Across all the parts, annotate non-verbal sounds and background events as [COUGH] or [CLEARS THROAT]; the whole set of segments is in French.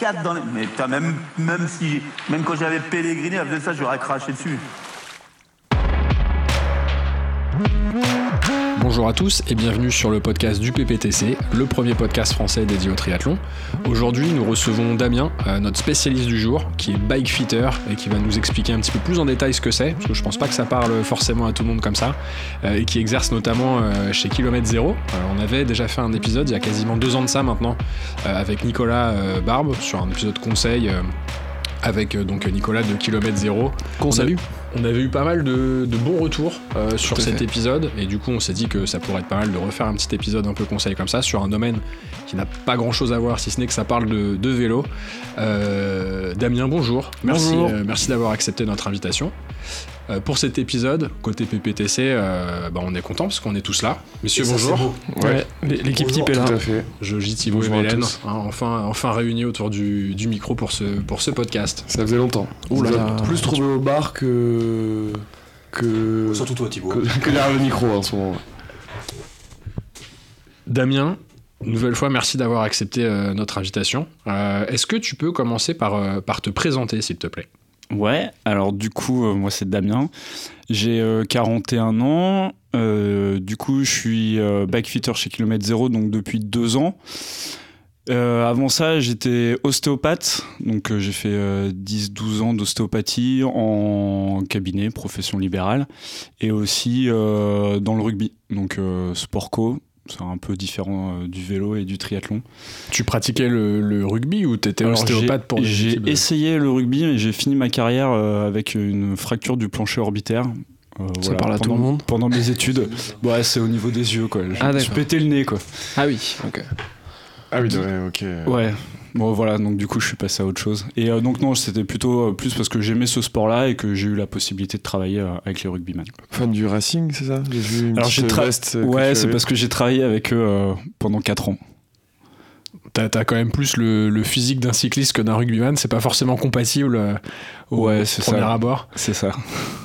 3,24 dans les... Mais putain, même, même si... Même quand j'avais pèleriné, faisait ça, j'aurais craché dessus. Bonjour à tous et bienvenue sur le podcast du PPTC, le premier podcast français dédié au triathlon. Aujourd'hui, nous recevons Damien, euh, notre spécialiste du jour, qui est bike fitter et qui va nous expliquer un petit peu plus en détail ce que c'est, parce que je pense pas que ça parle forcément à tout le monde comme ça, euh, et qui exerce notamment euh, chez Kilomètre Zéro. On avait déjà fait un épisode il y a quasiment deux ans de ça maintenant, avec Nicolas Barbe, sur un épisode conseil. Avec euh, donc Nicolas de Kilomètre Zéro. Qu'on salue. On avait eu pas mal de, de bons retours euh, sur cet fait. épisode et du coup on s'est dit que ça pourrait être pas mal de refaire un petit épisode un peu conseil comme ça sur un domaine qui n'a pas grand chose à voir si ce n'est que ça parle de, de vélo. Euh, Damien, bonjour. Merci, Bonjour. euh, merci d'avoir accepté notre invitation. Euh, pour cet épisode, côté PPTC, euh, bah, on est content parce qu'on est tous là. Messieurs, bonjour. Ouais, l'équipe type est là. Tout à fait. Thibaut et Mélène, hein, enfin, enfin réunis autour du, du micro pour ce, pour ce podcast. Ça faisait longtemps. Ouh là plus trouvé au bar que. que. Surtout toi, Thibaut. que, que derrière le micro en ce moment. Damien, nouvelle fois, merci d'avoir accepté euh, notre invitation. Euh, Est-ce que tu peux commencer par, euh, par te présenter, s'il te plaît? Ouais, alors du coup, euh, moi c'est Damien. J'ai euh, 41 ans. Euh, du coup, je suis euh, backfitter chez Kilomètre Zéro donc depuis deux ans. Euh, avant ça, j'étais ostéopathe. Donc euh, j'ai fait euh, 10-12 ans d'ostéopathie en cabinet, profession libérale. Et aussi euh, dans le rugby, donc euh, sport co. C'est un peu différent euh, du vélo et du triathlon. Tu pratiquais le, le rugby ou t'étais ostéopathe j'ai- pour des J'ai essayé le rugby, mais j'ai fini ma carrière euh, avec une fracture du plancher orbitaire. Euh, Ça voilà, parle à tout pendant- le monde Pendant mes études. [LAUGHS] Ouais, c'est au niveau des yeux, quoi. Je Ah, pété le nez, quoi. Ah oui, ok. Ah oui, ouais, ok. Ouais. Bon, voilà, donc du coup, je suis passé à autre chose. Et euh, donc, non, c'était plutôt euh, plus parce que j'aimais ce sport-là et que j'ai eu la possibilité de travailler euh, avec les rugbyman. Fan du racing, c'est ça? J'ai vu une Alors, petite veste Ouais, c'est parce que j'ai travaillé avec eux euh, pendant 4 ans. T'as as quand même plus le, le physique d'un cycliste que d'un rugbyman. C'est pas forcément compatible euh, au Ouais, c'est premier ça. abord. C'est ça.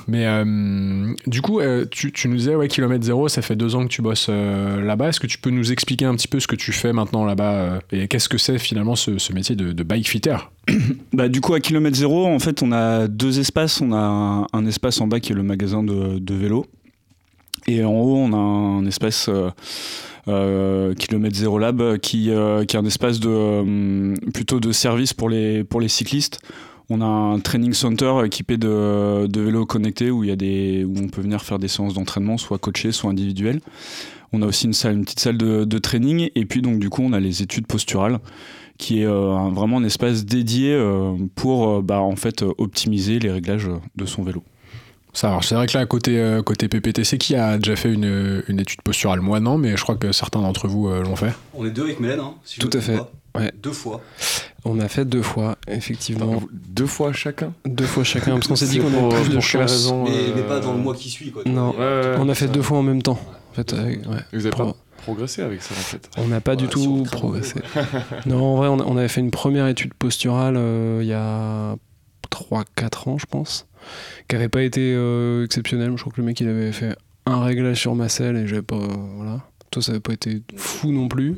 Mais euh, du coup, euh, tu, tu nous disais, ouais, kilomètre zéro, ça fait deux ans que tu bosses euh, là-bas. Est-ce que tu peux nous expliquer un petit peu ce que tu fais maintenant là-bas et qu'est-ce que c'est finalement ce, ce métier de, de bike fitter? [COUGHS] Bah, du coup, à kilomètre zéro, en fait, on a deux espaces. On a un, un espace en bas qui est le magasin de, de vélo. Et en haut, on a un espace kilomètre zéro lab qui, euh, qui est un espace de, euh, plutôt de service pour les, cyclistes. On a un training center équipé de, vélos connectés où, il y a des, où on peut venir faire des séances d'entraînement, soit coachées, soit individuelles. On a aussi une, petite salle de, training. Et puis, donc, du coup, on a les études posturales qui est euh, vraiment un espace dédié euh, pour euh, bah, en fait euh, optimiser les réglages de son vélo. Ça marche. C'est vrai que là, côté, euh, côté PPTC, qui a déjà fait une, une étude posturale? Moi, non, mais je crois que certains d'entre vous euh, l'ont fait. On est deux avec Mélène, hein, si Tout à fait. Ouais. Deux fois. On a fait deux fois, effectivement. Attends, Deux fois chacun? Deux fois chacun, parce qu'on s'est dit qu'on avait plus de pour quelle chance. raison Mais, euh, mais pas dans le mois qui suit, quoi. Non. vois. Ouais, ouais, On a fait ça. deux fois en même temps. En fait, avec- ouais. Vous avez Pro- pas progressé avec ça en fait On n'a pas du tout progressé. non, en vrai, on, a- on avait fait une première étude posturale euh, il y a 3-4 ans, je pense, qui avait pas été euh, exceptionnelle. Je crois que le mec, il avait fait un réglage sur ma selle et j'avais pas. euh, voilà. Toi, ça avait pas été fou non plus.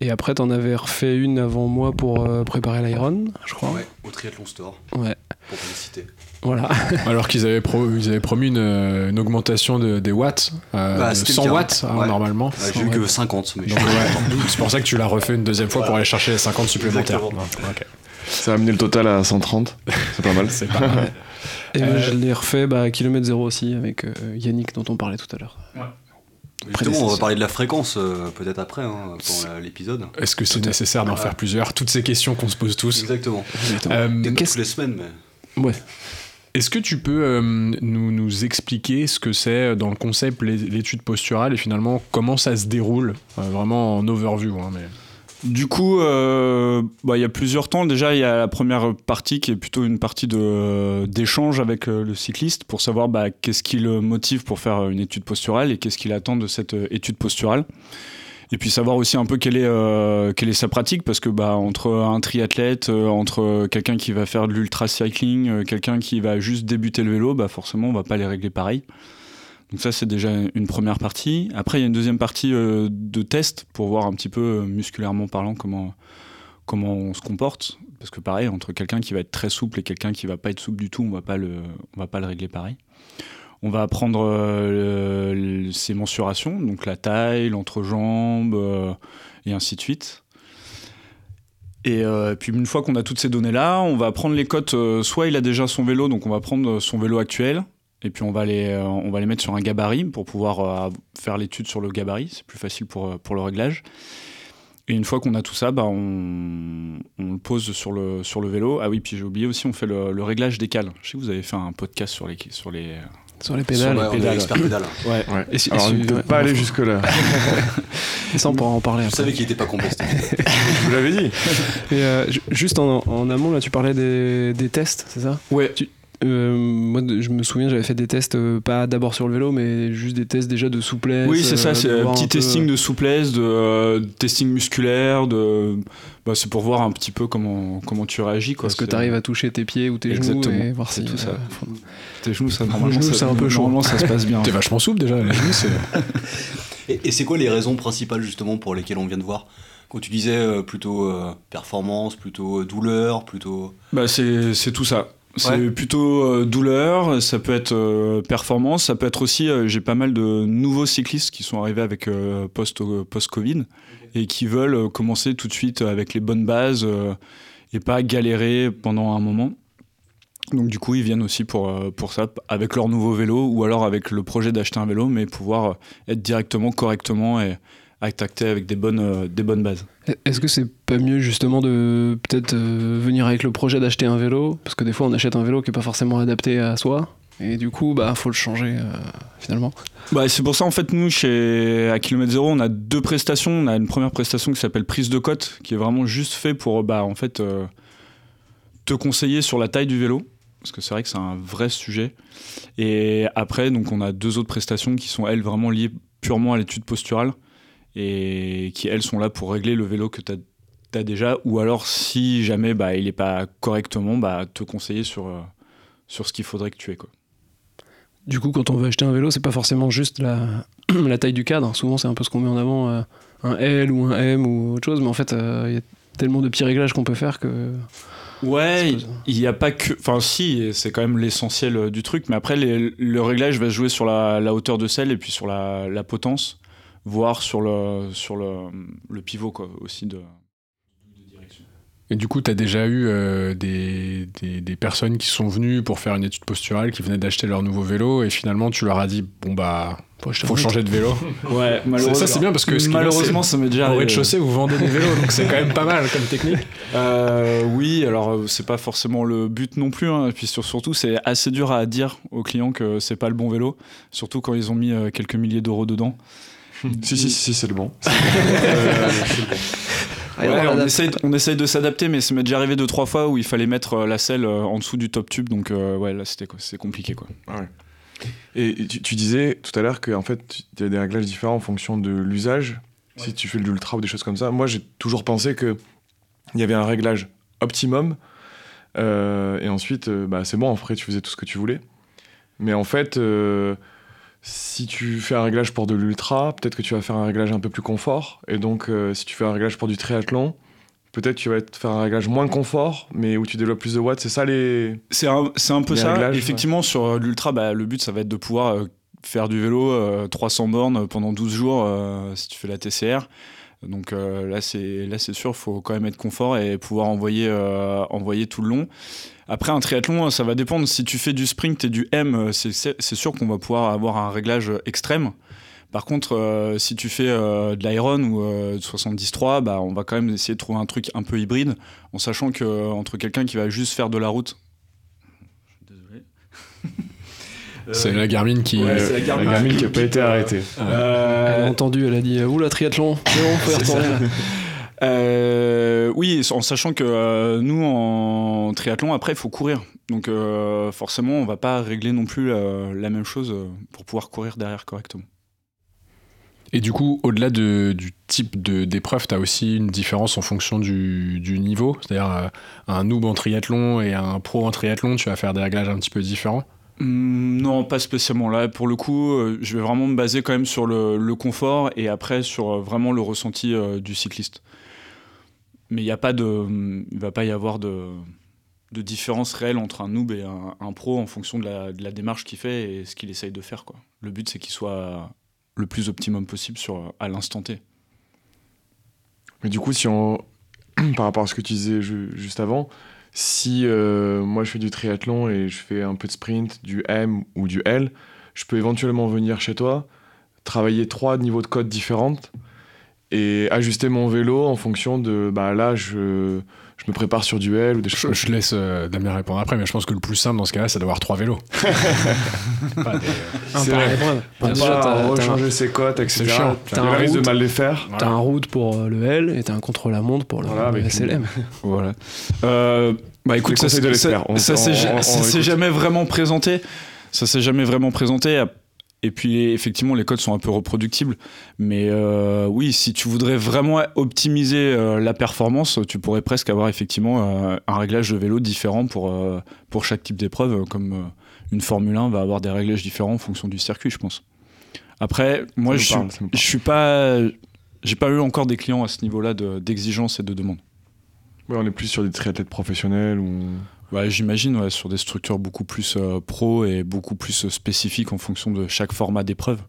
Et après, t'en avais refait une avant moi pour euh, préparer l'Iron, je crois. Ouais, au Triathlon Store, Ouais. pour citer. Voilà. [LAUGHS] Alors qu'ils avaient, pro- ils avaient promis une, une augmentation de- des watts, euh, Bah, de c'était le 100 cas. watts hein, Ouais. normalement. Ouais, J'ai eu que 50, mais [LAUGHS] c'est pour ça que tu l'as refait une deuxième fois pour aller chercher les 50 supplémentaires. Ça a amené le total à 130. C'est pas mal. [LAUGHS] C'est pas mal. Et Euh, je l'ai refait bah, à kilomètre zéro aussi avec euh, Yannick dont on parlait tout à l'heure. Justement, on va parler de la fréquence euh, peut-être après, hein, pendant la- l'épisode. Est-ce que c'est nécessaire d'en faire plusieurs? Toutes ces questions qu'on se pose tous. Exactement. Euh, Peut-être qu'est-ce- toutes les semaines, mais. Ouais. Est-ce que tu peux euh, nous, nous expliquer ce que c'est euh, dans le concept l'é- l'étude posturale et finalement comment ça se déroule? Euh, Vraiment en overview. hein, mais... Du coup, euh, bah, il y a plusieurs temps. Déjà, il y a la première partie qui est plutôt une partie de- d'échange avec euh, le cycliste pour savoir bah, qu'est-ce qui le motive pour faire une étude posturale et qu'est-ce qu'il attend de cette euh, étude posturale. Et puis savoir aussi un peu quelle est, euh, sa pratique parce que bah, entre un triathlète, euh, entre quelqu'un qui va faire de l'ultra cycling, euh, quelqu'un qui va juste débuter le vélo, bah, forcément on va pas les régler pareil. Donc ça c'est déjà une première partie. Après il y a une deuxième partie euh, de test pour voir un petit peu euh, musculairement parlant comment, comment on se comporte. Parce que pareil, entre quelqu'un qui va être très souple et quelqu'un qui va pas être souple du tout, on va va pas le régler pareil. On va apprendre euh, ses mensurations, donc la taille, l'entrejambe, et ainsi de suite. Et puis une fois qu'on a toutes ces données-là, on va prendre les cotes. soit il a déjà son vélo, donc on va prendre son vélo actuel, et puis on va les, euh, on va les mettre sur un gabarit pour pouvoir euh, faire l'étude sur le gabarit. C'est plus facile pour, euh, pour le réglage. Et une fois qu'on a tout ça, bah, on, on le pose sur le, sur le vélo. Ah oui, puis j'ai oublié aussi, on fait le, le réglage des cales. Je sais que vous avez fait un podcast sur les, sur les, Sur les Sur pédales. on est pédales, expert pédale. Ouais. Ouais. Et si- Alors, on ne peut ouais, pas aller jusque-là. Et [LAUGHS] ça, on pourra en parler Je après. savais qu'il était pas complet. Je [LAUGHS] vous l'avais dit. Et euh, ju- juste en, en amont, là, tu parlais des, des tests, c'est ça? Ouais. Euh, moi, je me souviens, j'avais fait des tests, euh, pas d'abord sur le vélo, mais juste des tests déjà de souplesse. Oui, c'est euh, ça, de c'est un petit un peu- testing de souplesse, de euh, testing musculaire, de bah, c'est pour voir un petit peu comment comment tu réagis quoi. Est-ce que tu arrives à toucher tes pieds ou tes Exactement. genoux et voir C'est si tout ça. euh, tes genoux ça [LAUGHS] normalement genoux, ça- c'est un peu chaud. Normalement ça se passe bien. [LAUGHS] T'es vachement souple déjà. les genoux, c'est- [LAUGHS] Et, et c'est quoi les raisons principales justement pour lesquelles on vient de voir? Quand tu disais euh, plutôt euh, performance, plutôt euh, douleur, plutôt. Bah c'est c'est tout ça. C'est Ouais. plutôt euh, douleur, ça peut être euh, performance, ça peut être aussi, euh, j'ai pas mal de nouveaux cyclistes qui sont arrivés avec post, post-Covid et qui veulent commencer tout de suite avec les bonnes bases et pas galérer pendant un moment. Donc du coup, ils viennent aussi pour, pour ça, avec leur nouveau vélo ou alors avec le projet d'acheter un vélo, mais pouvoir être directement, correctement et attaquer avec des bonnes, euh, des bonnes bases. Est-ce que c'est pas mieux justement de peut-être euh, venir avec le projet d'acheter un vélo? Parce que des fois on achète un vélo qui est pas forcément adapté à soi. Et du coup, bah faut le changer euh, finalement. Bah, c'est pour ça en fait nous chez à kilomètre zéro on a deux prestations. On a une première prestation qui s'appelle prise de cote qui est vraiment juste fait pour bah en fait euh, te conseiller sur la taille du vélo parce que c'est vrai que c'est un vrai sujet. Et après donc on a deux autres prestations qui sont elles vraiment liées purement à l'étude posturale et qui elles sont là pour régler le vélo que tu as, déjà ou alors si jamais bah il est pas correctement bah te conseiller sur euh, sur ce qu'il faudrait que tu aies quoi. Du coup, quand on veut acheter un vélo, c'est pas forcément juste la, [CLEARS THROAT] la taille du cadre. Souvent, c'est un peu ce qu'on met en avant, euh, un L ou un M ou autre chose. Mais en fait, euh, il y a tellement de petits réglages qu'on peut faire que. Ouais, il n'y a pas que. Enfin, si, c'est quand même l'essentiel du truc, mais après, les- le réglage va se jouer sur la, la hauteur de selle et puis sur la, la potence, voire sur le, sur le, le pivot, quoi, aussi de. Et du coup, tu as déjà eu euh, des, des, des personnes qui sont venues pour faire une étude posturale, qui venaient d'acheter leur nouveau vélo, et finalement, tu leur as dit bon, bah, Faut faut changer de vélo. [LAUGHS] Ouais, Ça, c'est bien parce que ce malheureusement, ça m'est déjà Au rez-de-chaussée, vous vendez des vélos, donc c'est quand même pas mal comme technique. [LAUGHS] Euh, oui, alors euh, c'est pas forcément le but non plus. hein. Et puis sur- surtout, c'est assez dur à dire aux clients que c'est pas le bon vélo, surtout quand ils ont mis quelques milliers d'euros dedans. [LAUGHS] Si, si, si, si, c'est le bon. [LAUGHS] Ouais, on, essaye, on essaye de s'adapter, mais ça m'est déjà arrivé deux trois fois où il fallait mettre euh, la selle euh, en dessous du top tube, donc euh, ouais, là c'était quoi, c'est compliqué quoi. Et tu, tu disais tout à l'heure qu'en fait, il y a des réglages différents en fonction de l'usage. Si tu fais de l'ultra ou des choses comme ça. Moi, j'ai toujours pensé qu'il y avait un réglage optimum. euh, et ensuite, euh, bah, c'est bon, après, tu faisais tout ce que tu voulais. Mais en fait, euh, si tu fais un réglage pour de l'ultra, peut-être que tu vas faire un réglage un peu plus confort. Et donc, euh, si tu fais un réglage pour du triathlon, peut-être tu vas faire un réglage moins confort, mais où tu développes plus de watts. C'est ça les. C'est un, c'est un peu ça. réglages, Effectivement, sur euh, l'ultra, bah, le but ça va être de pouvoir euh, faire du vélo euh, 300 bornes pendant 12 jours si tu fais la TCR. Donc là, c'est là, c'est sûr, il faut quand même être confort et pouvoir envoyer, envoyer tout le long. Après, un triathlon, ça va dépendre. Si tu fais du sprint et du M, euh, c'est sûr qu'on va pouvoir avoir un réglage extrême. Par contre, euh, si tu fais euh, de l'Iron ou euh, de 73, bah, on va quand même essayer de trouver un truc un peu hybride, en sachant que euh, entre quelqu'un qui va juste faire de la route. Désolé. C'est la Garmin qui. Ouais, c'est la Garmin. La Garmin qui n'a pas été arrêtée. Elle a Euh, entendu, elle a dit Oula, triathlon, bon, faut y retourner. Euh, oui, en sachant que euh, nous, en triathlon, après, il faut courir. Donc, euh, forcément, on va pas régler non plus la même chose pour pouvoir courir derrière correctement. Et du coup, au-delà de- du type d'épreuve, tu as aussi une différence en fonction du, du niveau. C'est-à-dire, un noob en triathlon et un pro en triathlon, tu vas faire des réglages un petit peu différents. Hum, non, pas spécialement. Là, pour le coup, je vais vraiment me baser quand même sur le, le confort et après sur vraiment le ressenti du cycliste. Mais il n'y a pas de, il va pas y avoir de, de différence réelle entre un noob et un, pro en fonction de la, de la démarche qu'il fait et ce qu'il essaye de faire. Quoi. Le but, c'est qu'il soit le plus optimum possible sur, à l'instant T. Mais du coup, si on... [CLEARS THROAT] par rapport à ce que tu disais ju- juste avant, si euh, moi je fais du triathlon et je fais un peu de sprint, du M ou du L, je peux éventuellement venir chez toi, travailler trois niveaux de code différentes et ajuster mon vélo en fonction de bah là je, je me prépare sur du L ou des choses. je laisse euh, Damien répondre après, mais je pense que le plus simple dans ce cas-là, c'est d'avoir trois vélos. [LAUGHS] Pas des- Un C'est épreuve. Pour Déjà, pas t'as- t'as un- rechanger ses cotes, etc. C'est chiant. Tu T'as as un risque de mal les faire. T'as un route pour euh, le L et t'as un contre-la-montre pour le, Voilà, le avec SLM. Voilà. Euh, bah écoute, ça, ça- ça ça s'est jamais vraiment présenté. Ça s'est jamais vraiment présenté. Et puis effectivement, les codes sont un peu reproductibles. Mais euh, oui, si tu voudrais vraiment optimiser euh, la performance, tu pourrais presque avoir effectivement euh, un réglage de vélo différent pour, pour chaque type d'épreuve, comme une Formule 1 va avoir des réglages différents en fonction du circuit, je pense. Après, moi, je suis, parle, je suis pas, j'ai pas eu encore des clients à ce niveau-là de- d'exigence et de demande. Ouais, on est plus sur des triathlètes professionnels ou. Ouais, j'imagine, sur des structures beaucoup plus euh, pro et beaucoup plus spécifiques en fonction de chaque format d'épreuve.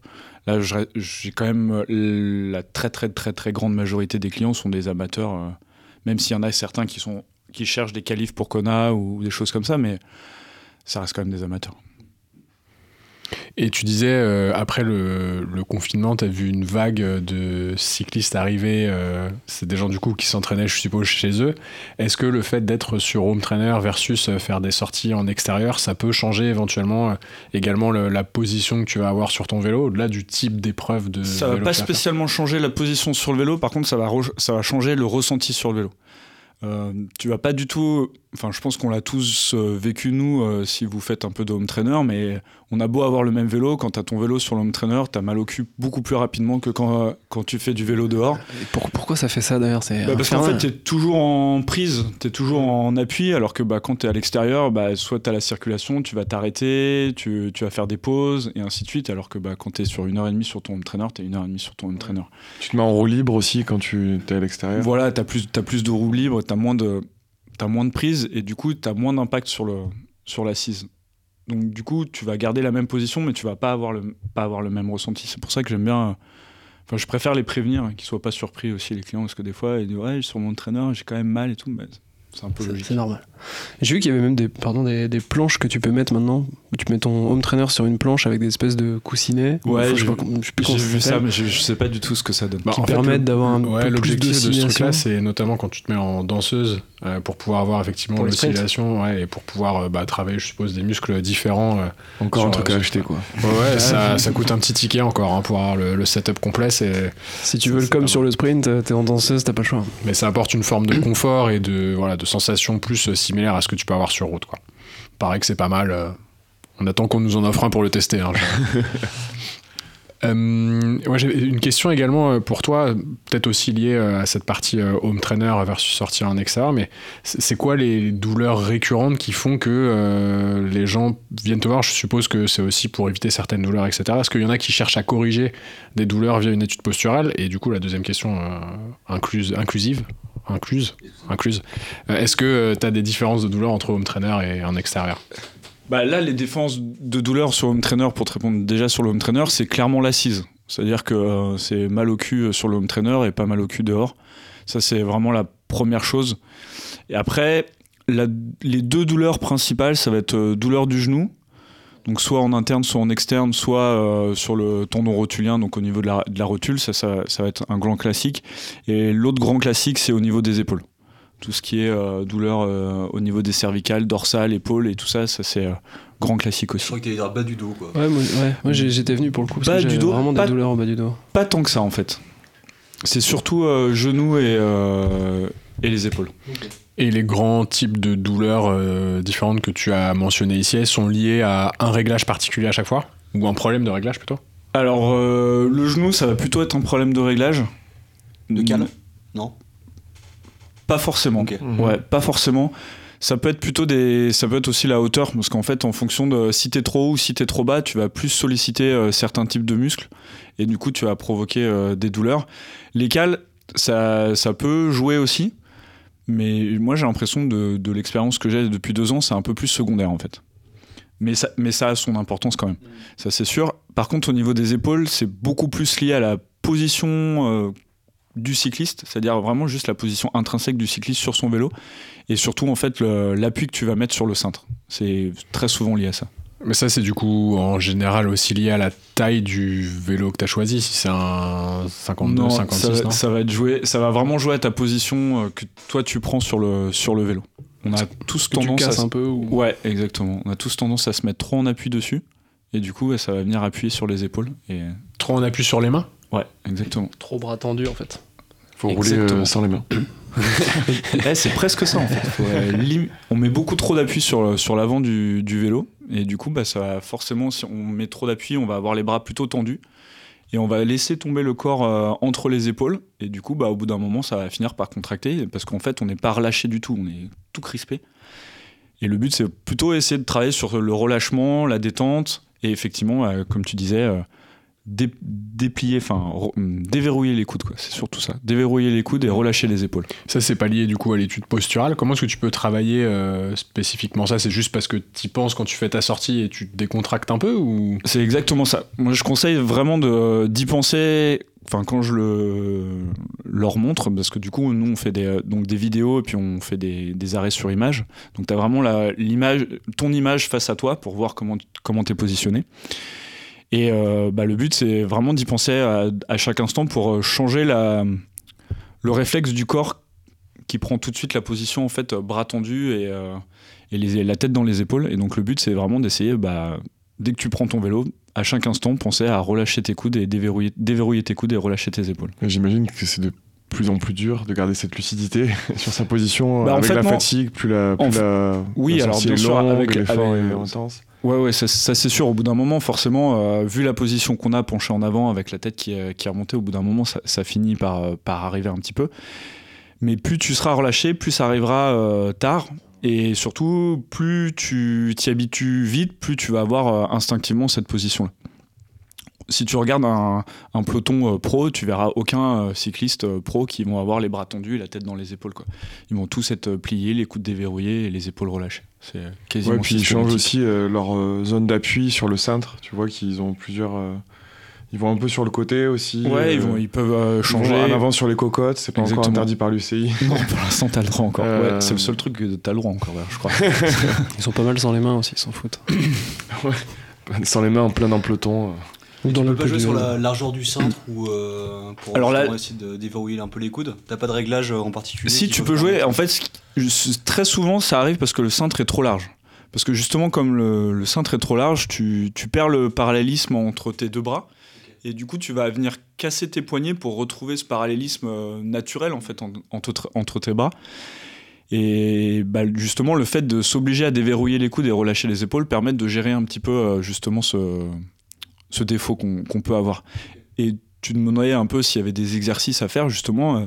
Là, j'ai quand même euh, la très très très très grande majorité des clients sont des amateurs, euh, même s'il y en a certains qui sont qui cherchent des qualifs pour Kona ou des choses comme ça, mais ça reste quand même des amateurs. Et tu disais, euh, après le, le confinement, tu as vu une vague de cyclistes arriver. euh, c'est des gens du coup qui s'entraînaient, je suppose, chez eux. Est-ce que le fait d'être sur home trainer versus euh, faire des sorties en extérieur, ça peut changer éventuellement euh, également le- la position que tu vas avoir sur ton vélo, au-delà du type d'épreuve de Ça va vélo pas spécialement changer la position sur le vélo, par contre, ça va, ça va changer le ressenti sur le vélo. Euh, tu vas pas du tout. Enfin, je pense qu'on l'a tous euh, vécu, nous, euh, si vous faites un peu de home trainer, mais on a beau avoir le même vélo, quand tu as ton vélo sur le home trainer, tu as mal au cul beaucoup plus rapidement que quand, euh, quand tu fais du vélo dehors. Et pour- pourquoi ça fait ça d'ailleurs C'est Bah, parce qu'en fait, tu es toujours en prise, tu es toujours en appui, alors que bah, quand tu es à l'extérieur, bah, soit tu as la circulation, tu vas t'arrêter, tu, tu vas faire des pauses, et ainsi de suite, alors que bah, quand tu es sur une heure et demie sur ton home trainer, tu es une heure et demie sur ton home trainer. Tu te mets en roue libre aussi quand tu es à l'extérieur? Voilà, tu as plus, t'as plus de roues libres, tu as moins de, t'as moins de prise, et du coup, tu as moins d'impact sur, le, sur l'assise. Donc du coup, tu vas garder la même position, mais tu vas pas avoir le, pas avoir le même ressenti. C'est pour ça que j'aime bien... Enfin, je préfère les prévenir, hein, qu'ils soient pas surpris aussi, les clients, parce que des fois, ils disent Ouais, sur mon traîneur, j'ai quand même mal et tout. Mais c'est un peu logique. C'est normal. J'ai vu qu'il y avait même des, pardon, des, des planches que tu peux mettre maintenant. Où tu mets ton home trainer sur une planche avec des espèces de coussinets. Ouais, je, j'ai- sais pas comment- je sais plus J'ai comment vu ça, s'appelle, mais je, je sais pas du tout ce que ça donne. Bah, qui permettent d'avoir un Ouais, peu plus l'objectif de ce d'oscillation. truc-là, c'est notamment quand tu te mets en danseuse euh, pour pouvoir avoir effectivement l'oscillation ouais, et pour pouvoir euh, bah, travailler, je suppose, des muscles différents. euh. Encore Sur- un truc à sur- acheter quoi. Ouais, ça, ça coûte un petit ticket encore hein, pour avoir le, le setup complet, c'est- Si tu veux le pas sur le sprint, euh, t'es en danseuse, t'as pas le choix. mais ça apporte une forme de confort et de, voilà, de sensation plus euh, similaire à ce que tu peux avoir sur route. Quoi. Paraît que c'est pas mal. euh, On attend qu'on nous en offre un pour le tester. hein, [LAUGHS] Euh, j'ai une question également euh, pour toi, peut-être aussi liée à cette partie home trainer versus sortir en extérieur, mais c'est c'est quoi les douleurs récurrentes qui font que euh, les gens viennent te voir? Je suppose que c'est aussi pour éviter certaines douleurs, etc. Est-ce qu'il y en a qui cherchent à corriger des douleurs via une étude posturale? Et du coup, la deuxième question euh, incluse, inclusive incluse, incluse. Euh, Est-ce que tu as des différences de douleur entre home trainer et en extérieur? Bah là, les défenses de douleur sur home trainer, pour te répondre déjà sur le home trainer, c'est clairement l'assise. C'est-à-dire que euh, c'est mal au cul sur le home trainer et pas mal au cul dehors. Ça, c'est vraiment la première chose. Et après, les deux douleurs principales, ça va être euh, douleur du genou. Donc soit en interne, soit en externe, soit euh, sur le tendon rotulien, donc au niveau de la, de la rotule, ça, ça, ça va être un grand classique. Et l'autre grand classique, c'est au niveau des épaules. Tout ce qui est euh, douleur euh, au niveau des cervicales, dorsales, épaules et tout ça, ça c'est euh, grand classique Je aussi. crois que t'allais dire bas du dos, quoi. Ouais, moi, ouais, moi j'étais venu pour le coup parce Bas que du j'avais dos, vraiment des pas- douleurs au bas du dos. Pas tant que ça en fait. C'est surtout euh, genoux et, euh, et les épaules. Et les grands types de douleurs euh, différentes que tu as mentionnées ici, elles sont liées à un réglage particulier à chaque fois? Ou un problème de réglage plutôt? Alors euh, le genou, ça va plutôt être un problème de réglage. De calme? Non Pas forcément. Ok. Ouais, pas forcément. Ça peut être plutôt des, ça peut être aussi la hauteur, parce qu'en fait, en fonction de si t'es trop haut ou si t'es trop bas, tu vas plus solliciter euh, certains types de muscles, et du coup, tu vas provoquer euh, des douleurs. Les cales, ça, ça peut jouer aussi, mais moi, j'ai l'impression de, de l'expérience que j'ai depuis deux ans, c'est un peu plus secondaire en fait. Mais ça, mais ça a son importance quand même, ça c'est sûr. Par contre, au niveau des épaules, c'est beaucoup plus lié à la position euh, du cycliste, c'est-à-dire vraiment juste la position intrinsèque du cycliste sur son vélo, et surtout en fait l'appui que tu vas mettre sur le cintre. C'est très souvent lié à ça. Mais ça, c'est du coup en général aussi lié à la taille du vélo que tu as choisi. Si c'est un 52, Non, 56, ça, va- non ça va être joué, ça va vraiment jouer à ta position euh, que toi tu prends sur le sur le vélo. On a tous Que tu tendance à se- un peu ou... Ouais, exactement. On a tous tendance à se mettre trop en appui dessus, et du coup, ça va venir appuyer sur les épaules. Et Trop en appui sur les mains? Ouais, exactement. Trop bras tendus en fait. Faut rouler euh, Exactement. sans les mains. [CLEARS THROAT] [LAUGHS] C'est presque ça en fait. Euh, on met beaucoup trop d'appui sur, sur l'avant du, vélo. Et du coup bah, ça forcément si on met trop d'appui on va avoir les bras plutôt tendus. Et on va laisser tomber le corps euh, entre les épaules. Et du coup bah, au bout d'un moment ça va finir par contracter. Parce qu'en fait on n'est pas relâché du tout, on est tout crispé. Et le but c'est plutôt essayer de travailler sur le relâchement, la détente. Et effectivement euh, comme tu disais dé- déplier, enfin re- déverrouiller les coudes quoi. C'est surtout ça, déverrouiller les coudes et relâcher les épaules. Ça, c'est pas lié du coup à l'étude posturale. Comment est-ce que tu peux travailler euh, spécifiquement ça? C'est juste parce que tu penses quand tu fais ta sortie et tu te décontractes un peu ou? C'est exactement ça. Moi, je conseille vraiment de- d'y penser. Enfin, quand je le, leur montre, parce que du coup, nous, on fait des, euh, donc des vidéos et puis on fait des, des arrêts sur image. Donc, tu as vraiment la- l'image, ton image face à toi pour voir comment comment t'es positionné. Et euh, bah, le but, c'est vraiment d'y penser à, à chaque instant pour euh, changer la, le réflexe du corps qui prend tout de suite la position, en fait, bras tendus et, euh, et les- la tête dans les épaules. Et donc, le but, c'est vraiment d'essayer, bah, dès que tu prends ton vélo, à chaque instant, penser à relâcher tes coudes et déverrouiller, déverrouiller tes coudes et relâcher tes épaules. J'imagine que c'est de plus en plus dur de garder cette lucidité [LAUGHS] sur sa position Bah, avec fait, la non. fatigue, plus la, plus En la, oui, la alors, bien sûr, avec- l'effort avec- intense. Ouais, ouais, ça, c'est sûr. Au bout d'un moment, forcément, euh, vu la position qu'on a penchée en avant avec la tête qui est, qui est remontée, au bout d'un moment, ça, finit par, euh, par arriver un petit peu. Mais plus tu seras relâché, plus ça arrivera euh, tard. Et surtout, plus tu t'y habitues vite, plus tu vas avoir euh, instinctivement cette position-là. Si tu regardes un, un peloton euh, pro, tu verras aucun euh, cycliste euh, pro qui vont avoir les bras tendus et la tête dans les épaules. Quoi. Ils vont tous être euh, pliés, les coudes déverrouillés et les épaules relâchées. C'est quasiment Ouais, puis ils changent aussi euh, leur euh, zone d'appui sur le cintre. Tu vois qu'ils ont plusieurs. euh, ils vont un peu sur le côté aussi. Ouais, ils, vont, ils peuvent euh, ils vont changer. en avant sur les cocottes, c'est pas encore Exactement. interdit par l'UCI. [LAUGHS] Non, pour l'instant, t'as le droit encore. Euh, Ouais, c'est le seul truc que t'as le droit encore, je crois. [LAUGHS] Ils sont pas mal sans les mains aussi, ils s'en foutent. [LAUGHS] Sans les mains en plein dans le peloton. Ou dans Tu peux pas jouer sur la largeur du cintre ou euh, pour Alors là- justement essayer de déverrouiller un peu les coudes T'as pas de réglage en particulier si tu peux jouer, en fait, très souvent, ça arrive parce que le cintre est trop large. Parce que justement, comme le, le cintre est trop large, tu, tu perds le parallélisme entre tes deux bras. Et du coup, tu vas venir casser tes poignets pour retrouver ce parallélisme euh, naturel en fait en- entre, entre tes bras. Et bah, justement, le fait de s'obliger à déverrouiller les coudes et relâcher les épaules permet de gérer un petit peu euh, justement ce, ce défaut qu'on peut avoir. Et tu te demandais un peu s'il y avait des exercices à faire justement. euh,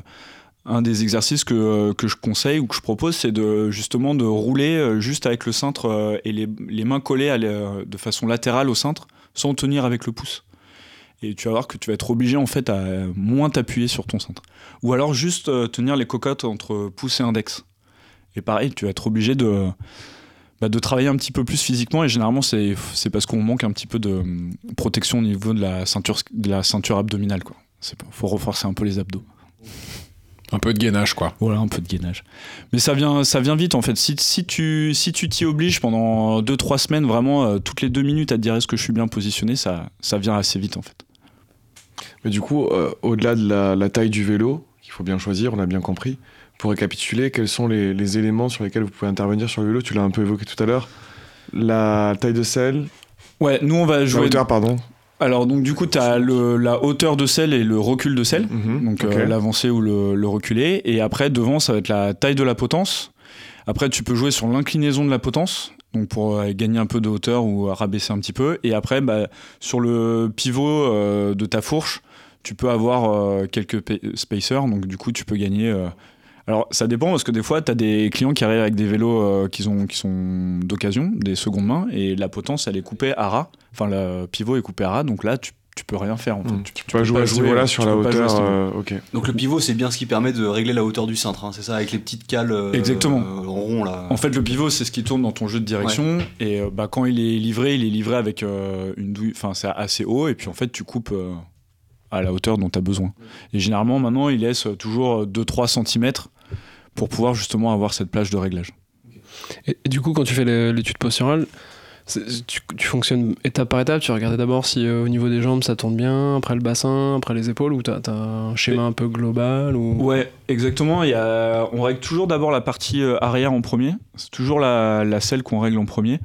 un des exercices que, euh, que je conseille ou que je propose, c'est de justement de rouler euh, juste avec le cintre et les, mains collées de façon latérale au cintre, sans tenir avec le pouce. Et tu vas voir que tu vas être obligé en fait à moins t'appuyer sur ton cintre. Ou alors juste tenir les cocottes entre pouce et index. Et pareil, tu vas être obligé de, bah, de travailler un petit peu plus physiquement. Et généralement, c'est parce qu'on manque un petit peu de hum, protection au niveau de la ceinture, de la ceinture abdominale. Il faut renforcer un peu les abdos. Un peu de gainage, quoi. Voilà, un peu de gainage. Mais ça vient, ça vient vite en fait. Si, si tu si tu t'y obliges pendant 2-3 semaines, vraiment, euh, toutes les deux minutes à te dire est-ce que je suis bien positionné, ça, ça vient assez vite en fait. Mais du coup, euh, au-delà de la, la taille du vélo, qu'il faut bien choisir, on a bien compris, pour récapituler, quels sont les, les éléments sur lesquels vous pouvez intervenir sur le vélo? Tu l'as un peu évoqué tout à l'heure. La taille de selle, Ouais, nous on va la jouer. hauteur, pardon. Alors donc du coup, tu as la hauteur de selle et le recul de selle. Mhm, donc ok. euh, l'avancé ou le, le reculé. Et après, devant, ça va être la taille de la potence. Après, tu peux jouer sur l'inclinaison de la potence, donc pour euh, gagner un peu de hauteur ou rabaisser un petit peu. Et après, bah, sur le pivot euh, de ta fourche, tu peux avoir quelques pa- spacers, donc du coup, tu peux gagner. Alors, ça dépend parce que des fois, tu as des clients qui arrivent avec des vélos euh, qui, sont, qui sont d'occasion, des secondes mains, et la potence, elle est coupée à ras. Enfin, le pivot est coupé à ras, donc là, tu, tu peux rien faire en fait. Mhm. Tu, Tu peux pas jouer pas à ce niveau-là sur la hauteur. euh, ok. Donc le pivot, c'est bien ce qui permet de régler la hauteur du cintre, hein, c'est ça, avec les petites cales euh, Exactement. euh, rond là. En fait, le pivot, c'est ce qui tourne dans ton jeu de direction. Et euh, bah, quand il est livré, il est livré avec euh, une douille. Enfin, c'est assez haut. Et puis, en fait, tu coupes euh, à la hauteur dont tu as besoin. Et généralement, maintenant, il laisse toujours 2-3 cm pour pouvoir justement avoir cette plage de réglage. Et, et du coup, quand tu fais l'étude posturale, tu, tu fonctionnes étape par étape. Tu regardes d'abord si euh, au niveau des jambes ça tourne bien, après le bassin, après les épaules, ou t'as as un schéma un peu global ou... Ouais, exactement. Il y a... On règle toujours d'abord la partie euh, arrière en premier. C'est toujours la, la selle qu'on règle en premier.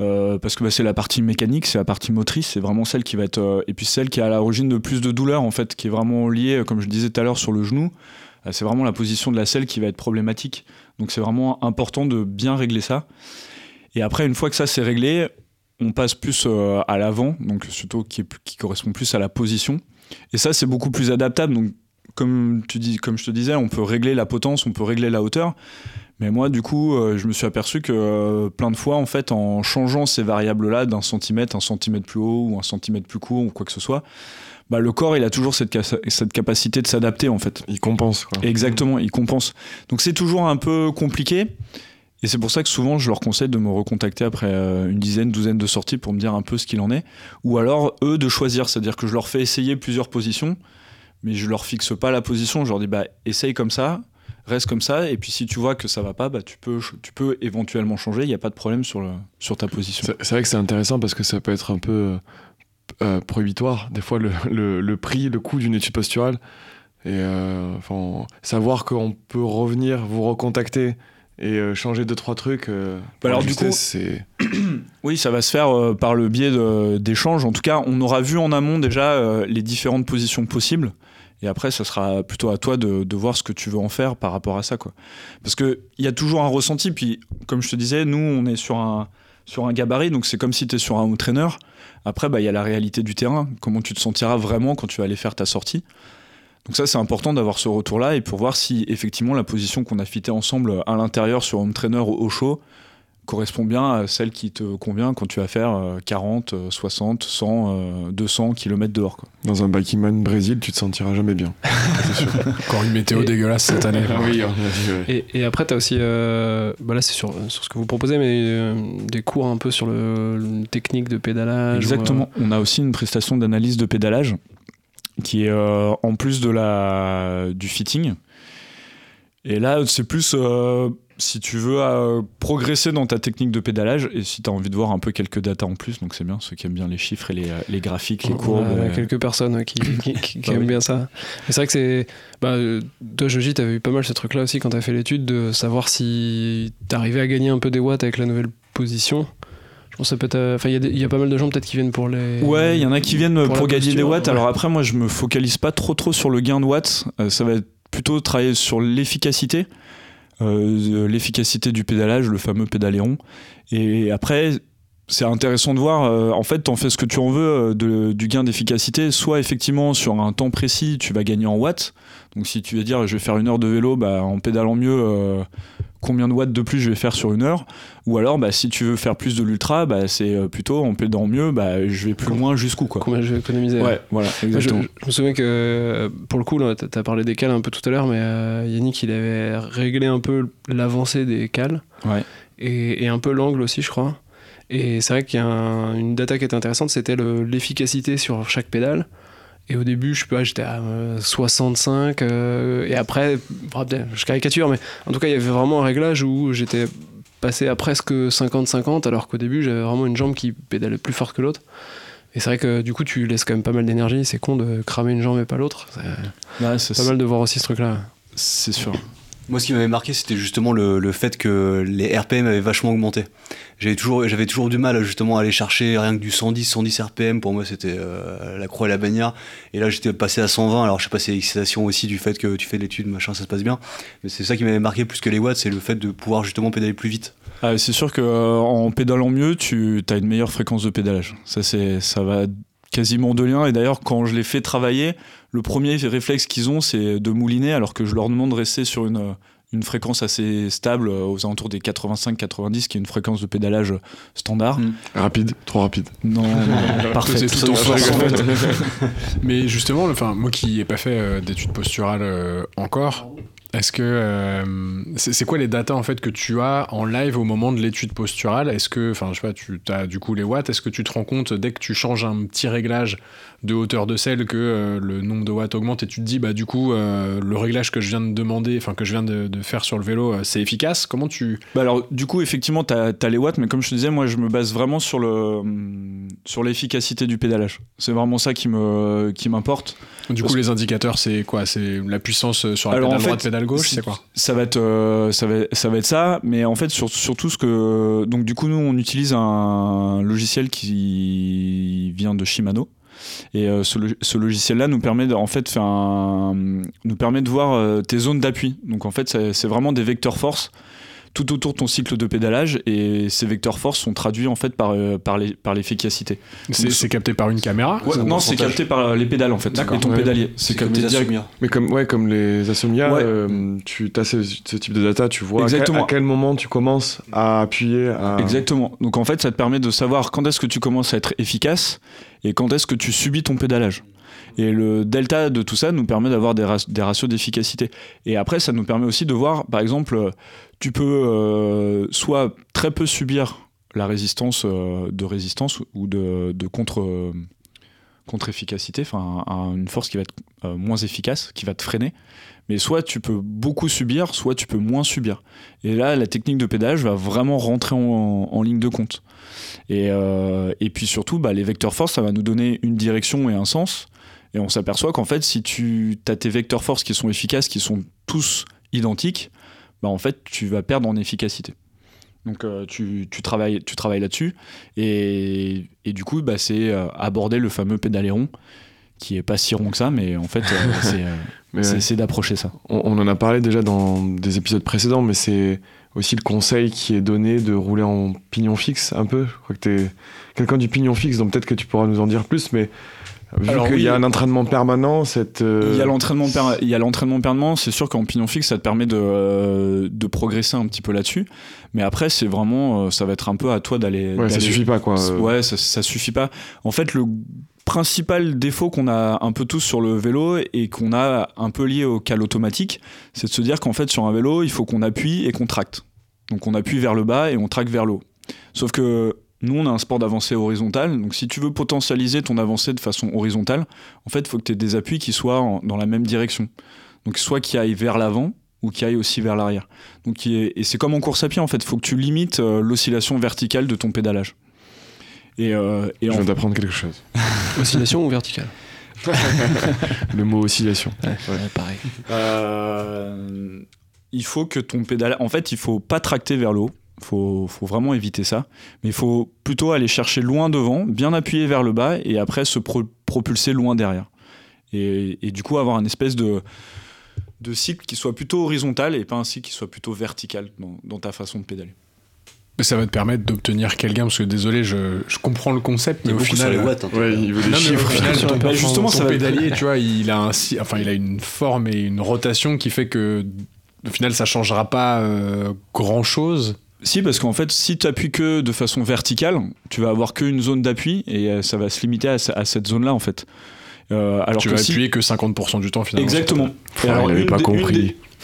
Euh, parce que bah, c'est la partie mécanique, c'est la partie motrice, c'est vraiment celle qui va être. euh, et puis celle qui est à l'origine de plus de douleur, en fait, qui est vraiment liée, comme je disais tout à l'heure, sur le genou. Euh, c'est vraiment la position de la selle qui va être problématique. Donc c'est vraiment important de bien régler ça. Et après, une fois que ça c'est réglé, on passe plus euh, à l'avant, donc surtout qui, qui correspond plus à la position. Et ça, c'est beaucoup plus adaptable. Donc comme, comme je te disais, on peut régler la potence, on peut régler la hauteur. Mais moi, du coup, euh, je me suis aperçu que plein de fois, en fait, en changeant ces variables-là d'un centimètre, un centimètre plus haut ou un centimètre plus court ou quoi que ce soit, bah, le corps, il a toujours cette, ca- cette capacité de s'adapter, en fait. Il compense. Quoi. Exactement, il compense. Donc c'est toujours un peu compliqué. Et c'est pour ça que souvent, je leur conseille de me recontacter après euh, une dizaine, douzaine de sorties pour me dire un peu ce qu'il en est. Ou alors, eux, de choisir. C'est-à-dire que je leur fais essayer plusieurs positions, mais je leur fixe pas la position. Je leur dis, bah, essaye comme ça, reste comme ça. Et puis si tu vois que ça va pas, bah, tu, peux, tu peux éventuellement changer. Il n'y a pas de problème sur, le, sur ta position. C'est vrai que c'est intéressant parce que ça peut être un peu euh, prohibitoire. Des fois, le, le- le prix, le coût d'une étude posturale. Et euh, enfin, savoir qu'on peut revenir, vous recontacter et euh, changer deux, trois trucs. euh, alors, du coup- c'est. [CLEARS THROAT] Oui, ça va se faire euh, par le biais d'échanges. En tout cas, on aura vu en amont déjà les différentes positions possibles. Et après, ça sera plutôt à toi de, de voir ce que tu veux en faire par rapport à ça. Quoi. Parce qu'il y a toujours un ressenti. Puis, comme je te disais, nous, on est sur un, sur un gabarit. Donc, c'est comme si tu es sur un home trainer. Après, bah, il y a la réalité du terrain. Comment tu te sentiras vraiment quand tu vas aller faire ta sortie. Donc ça, c'est important d'avoir ce retour-là et pour voir si effectivement la position qu'on a fitée ensemble à l'intérieur sur home trainer au chaud correspond bien à celle qui te convient quand tu vas faire euh, 40, euh, 60, 100, euh, 200 km dehors. Quoi. Dans un Biking Man Brésil, tu te sentiras jamais bien. [LAUGHS] Encore une météo Et- dégueulasse cette année. [LAUGHS] oui. Et, et après, tu as aussi, euh, bah là c'est sur, sur ce que vous proposez, mais euh, des cours un peu sur le, le technique de pédalage. Exactement. On a aussi une prestation d'analyse de pédalage qui est euh, en plus de la, du fitting. Et là, c'est plus euh, si tu veux euh, progresser dans ta technique de pédalage et si tu as envie de voir un peu quelques datas en plus. Donc c'est bien, ceux qui aiment bien les chiffres et les, euh, les graphiques, les courbes. a euh, quelques personnes qui, qui, qui- [LAUGHS] qui Bah aiment oui. bien ça. Mais c'est vrai que c'est. Bah, toi, Joji, t'avais eu pas mal ce truc-là aussi quand t'as fait l'étude de savoir si t'arrivais à gagner un peu des watts avec la nouvelle position. Je pense que ça peut être. Enfin, il y a il y, a pas mal de gens peut-être qui viennent pour les. Ouais, il y en a qui viennent Pour gagner posture, des watts. ouais. Alors après, moi, je me focalise pas trop trop sur le gain de watts. Euh, ça va être plutôt travailler sur l'efficacité, Euh, l'efficacité du pédalage, le fameux pédaléron. Et après, c'est intéressant de voir. euh, en fait, t'en fais ce que tu en veux euh, de- du gain d'efficacité. Soit effectivement sur un temps précis, tu vas gagner en watts. Donc si tu veux dire, je vais faire une heure de vélo, bah, en pédalant mieux. euh, Combien de watts de plus je vais faire sur une heure Ou alors, bah, si tu veux faire plus de l'ultra, bah, c'est plutôt en pédalant mieux, bah, je vais plus loin jusqu'où quoi. Combien je vais économiser Ouais, voilà, Moi, je, me souviens que, pour le coup, t'as t'as parlé des cales un peu tout à l'heure, mais Yannick, il avait réglé un peu l'avancée des cales. Ouais. Et, et un peu l'angle aussi, je crois. Et c'est vrai qu'il y a un- une data qui est intéressante, c'était le- l'efficacité sur chaque pédale. Et au début, je sais pas, j'étais à euh, 65. euh, et après, je caricature, mais en tout cas, il y avait vraiment un réglage où j'étais passé à presque 50-50, alors qu'au début, j'avais vraiment une jambe qui pédalait plus fort que l'autre. Et c'est vrai que du coup, tu laisses quand même pas mal d'énergie. C'est con de cramer une jambe et pas l'autre. C'est Ouais, c'est pas mal de voir aussi ce truc-là. c'est sûr. Moi, ce qui m'avait marqué, c'était justement le, le fait que les RPM avaient vachement augmenté. J'avais toujours, j'avais toujours du mal justement à aller chercher rien que du 110, 110 RPM. Pour moi, c'était euh, la croix et la bannière. Et là, j'étais passé à 120. Alors, je sais pas, c'est l'excitation aussi du fait que tu fais de l'étude, machin, ça se passe bien. Mais c'est ça qui m'avait marqué plus que les watts, c'est le fait de pouvoir justement pédaler plus vite. Ah, c'est sûr que euh, en pédalant mieux, tu as une meilleure fréquence de pédalage. Ça, c'est, ça va quasiment de lien. Et d'ailleurs, quand je les fais travailler, le premier réflexe qu'ils ont, c'est de mouliner, alors que je leur demande de rester sur une, une fréquence assez stable, euh, aux alentours des 85-90, qui est une fréquence de pédalage standard. Mm. Rapide, trop rapide. Non, [LAUGHS] non, parfait. C'est tout en fait. [LAUGHS] Mais justement, enfin, moi qui n'ai pas fait euh, d'études posturales euh, encore, est-ce que euh, c'est quoi les datas en fait que tu as en live au moment de l'étude posturale? Est-ce que, enfin, je sais pas, tu as du coup les watts. Est-ce que tu te rends compte dès que tu changes un petit réglage de hauteur de selle que euh, le nombre de watts augmente et tu te dis bah du coup euh, le réglage que je viens de demander, enfin que je viens de, faire sur le vélo, c'est efficace? Comment tu Bah alors, du coup, effectivement, tu as, les watts, mais comme je te disais, moi, je me base vraiment sur le sur l'efficacité du pédalage. C'est vraiment ça qui me qui m'importe. Du Parce coup les indicateurs c'est quoi? C'est la puissance euh, sur la Alors, pédale en droite, pédale gauche, c'est quoi? Ça va être euh, ça va ça va être ça, mais en fait sur, surtout ce que donc du coup nous on utilise un logiciel qui vient de Shimano. Et euh, ce, lo- ce logiciel-là nous permet de, en fait faire un- nous permet de voir euh, tes zones d'appui. Donc en fait c'est c'est vraiment des vecteurs force tout autour de ton cycle de pédalage et ces vecteurs force sont traduits en fait par euh, par les par l'efficacité. C'est Donc, c'est capté par une caméra Ouais, non, c'est capté par les pédales en fait D'accord. et ton Ouais. pédalier. C'est comme capté des direct. Asomia. Mais comme, ouais, comme les Asomia, Ouais. euh, tu as ce, ce type de data, tu vois à quel, Exactement. à quel moment tu commences à appuyer. À... Exactement. Donc en fait, ça te permet de savoir quand est-ce que tu commences à être efficace et quand est-ce que tu subis ton pédalage. Et le delta de tout ça nous permet d'avoir des, ra- des ratios d'efficacité. Et après, ça nous permet aussi de voir, par exemple, euh, tu peux euh, soit très peu subir la résistance euh, de résistance ou de, contre, euh, contre-efficacité, enfin un- une force qui va être moins efficace, qui va te freiner. Mais soit tu peux beaucoup subir, soit tu peux moins subir. Et là, la technique de pédalage va vraiment rentrer en, ligne de compte. Et, et puis surtout, bah, les vecteurs force, ça va nous donner une direction et un sens. Et on s'aperçoit qu'en fait, si tu as tes vecteurs force qui sont efficaces, qui sont tous identiques, bah, en fait, tu vas perdre en efficacité. Donc euh, tu, tu travailles, tu travailles là-dessus. Et, et du coup, bah, c'est euh, aborder le fameux pédaléron, qui est pas si rond que ça, mais en fait, euh, [LAUGHS] c'est ouais. d'approcher ça. on, on en a parlé déjà dans des épisodes précédents, mais c'est aussi le conseil qui est donné de rouler en pignon fixe un peu. Je crois que tu es quelqu'un du pignon fixe, donc peut-être que tu pourras nous en dire plus, mais vu Alors qu'il oui. y a un entraînement permanent, cette. euh, Il y a l'entraînement per- il y a l'entraînement permanent, c'est sûr qu'en pignon fixe, ça te permet de, euh, de progresser un petit peu là-dessus. Mais après, c'est vraiment, euh, ça va être un peu à toi d'aller. Ouais, ça suffit pas, quoi. Ouais, ça, ça suffit pas. En fait, le principal défaut qu'on a un peu tous sur le vélo et qu'on a un peu lié au cal automatique, c'est de se dire qu'en fait, sur un vélo, il faut qu'on appuie et qu'on tracte. Donc, on appuie vers le bas et on tracte vers le haut. Sauf que nous, on a un sport d'avancée horizontale. Donc, si tu veux potentialiser ton avancée de façon horizontale, en fait, il faut que tu aies des appuis qui soient en- dans la même direction. Donc, soit qui aillent vers l'avant ou qui aillent aussi vers l'arrière. Donc, et c'est comme en course à pied, en fait. Il faut que tu limites euh, l'oscillation verticale de ton pédalage. Et, euh, et Je en viens d'apprendre quelque chose. [LAUGHS] Oscillation ou verticale? [LAUGHS] Le mot oscillation. pareil. Euh, il faut que ton pédale. En fait, il faut pas tracter vers le haut. Faut, faut vraiment éviter ça. Mais il faut plutôt aller chercher loin devant, bien appuyer vers le bas et après se pro- propulser loin derrière. Et, et du coup, avoir un espèce de, de cycle qui soit plutôt horizontal et pas un cycle qui soit plutôt vertical dans, dans ta façon de pédaler. Mais ça va te permettre d'obtenir quel gain Parce que désolé, je, je comprends le concept, mais Mais au sur final. les watts. hein. Ouais, il veut des Non, mais au final, ton, la ton- justement, ton ça va- pédalier, tu vois, il a un, enfin, il a une forme et une rotation qui fait que, au final, ça changera pas grand chose. Si, parce qu'en fait, si tu appuies que de façon verticale, tu vas avoir qu'une zone d'appui et euh, ça va se limiter à, ce- à cette zone-là en fait. Euh, alors tu que vas si- appuyer que 50% du temps, finalement. Exactement. il avait une pas des- compris.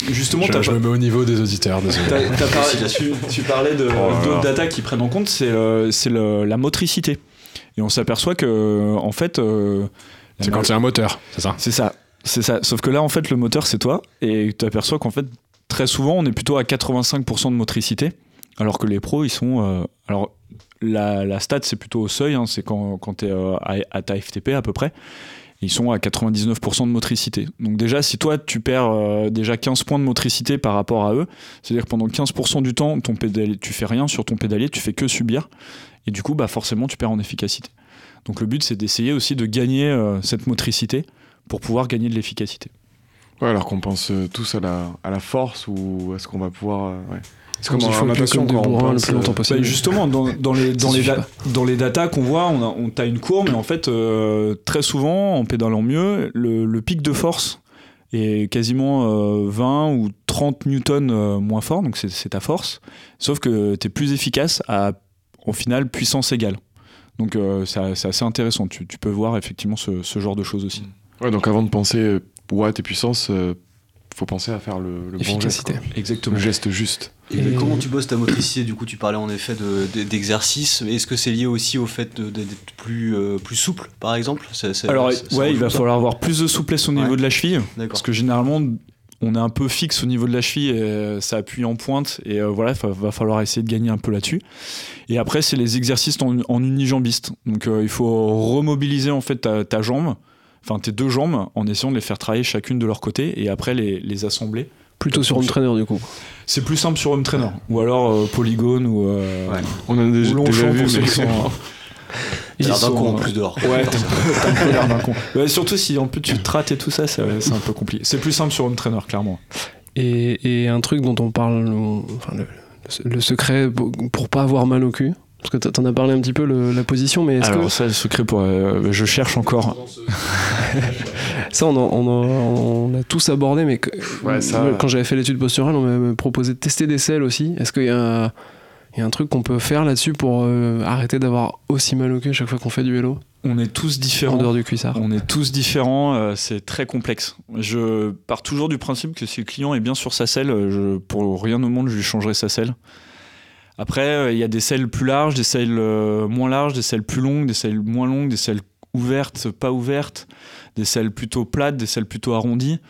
des- justement, Je, t'as je pas- me mets au niveau des auditeurs, parlé- tu, tu parlais de- Oh d'autres data qui prennent en compte, c'est euh, la motricité. Et on s'aperçoit que, en fait, euh, C'est quand c'est un moteur, c'est ça? C'est ça, c'est ça. Sauf que là, en fait, le moteur, c'est toi, et tu aperçois qu'en fait, très souvent, on est plutôt à 85% de motricité, alors que les pros, ils sont. euh, alors, la, la stat, c'est plutôt au seuil, hein, c'est quand, quand tu es à, à ta FTP à peu près. Ils sont à 99% de motricité. Donc déjà, si toi, tu perds euh, déjà 15 points de motricité par rapport à eux, c'est-à-dire que pendant 15% du temps, ton pédalier, tu fais rien sur ton pédalier, tu fais que subir. Et du coup, bah, forcément, tu perds en efficacité. Donc le but, c'est d'essayer aussi de gagner euh, cette motricité pour pouvoir gagner de l'efficacité. Ouais, alors qu'on pense euh, tous à la, à la force ou est-ce qu'on va pouvoir. euh, ouais. C'est Comme en faut natation quand on bourrins le pense, plus longtemps euh, possible. Bah, justement, dans, dans les, dans, les dans les datas qu'on voit, on a, on, t'as une courbe, mais en fait, euh, très souvent, en pédalant mieux, le, le pic de force est quasiment euh, 20 ou 30 newtons euh, moins fort, donc c'est, ta force, sauf que tu es plus efficace à, au final, puissance égale. Donc euh, c'est, assez intéressant, tu, tu peux voir effectivement ce, ce genre de choses aussi. Ouais, donc avant de penser euh, watts et puissance, euh, faut penser à faire le, le bon geste. Exactement. Le geste juste. Et Et- comment tu bosses ta motricité Du coup, tu parlais en effet de- de- d'exercice. Est-ce que c'est lié aussi au fait de- de- d'être plus, euh, plus souple, par exemple? Alors, ouais, il va falloir avoir plus de souplesse au niveau Ouais. de la cheville. Parce que généralement, on est un peu fixe au niveau de la cheville, et euh, ça appuie en pointe, et euh, voilà, il va falloir essayer de gagner un peu là-dessus. Et après, c'est les exercices en, en unijambiste. Donc, euh, il faut remobiliser en fait ta, ta jambe, enfin tes deux jambes, en essayant de les faire travailler chacune de leur côté, et après les, les assembler. Plutôt sur home trainer du coup. C'est plus simple sur home trainer, ou alors euh, polygone, ou, euh, Ouais. On a déjà, déjà vu, pour ceux qui sont. L'air ils d'un sont, con en plus dehors. Ouais, t'as un peu l'air d'un con. Ouais, surtout si en plus tu te rates et tout ça, ça- c'est un peu compliqué. C'est plus simple sur home trainer, clairement. Et, et un truc dont on parle, enfin le, le secret pour- pour pas avoir mal au cul. Parce que t'en as parlé un petit peu le- la position, mais est-ce Alors que ça, le secret pour... euh, je cherche encore. [LAUGHS] ça on, en- on, en- on a tous abordé, mais que- Ouais, ça- moi, quand j'avais fait l'étude posturale, on m'avait proposé de tester des selles aussi. Est-ce qu'il y a, il y a un truc qu'on peut faire là-dessus pour euh, arrêter d'avoir aussi mal au cul chaque fois qu'on fait du vélo? On est tous en différents. dehors du cuissard On est tous différents, euh, c'est très complexe. Je pars toujours du principe que si le client est bien sur sa selle, je, pour rien au monde, je lui changerai sa selle. Après, euh, il y a des selles plus larges, des selles euh, moins larges, des selles plus longues, des selles moins longues, des selles ouvertes, pas ouvertes, des selles plutôt plates, des selles plutôt arrondies.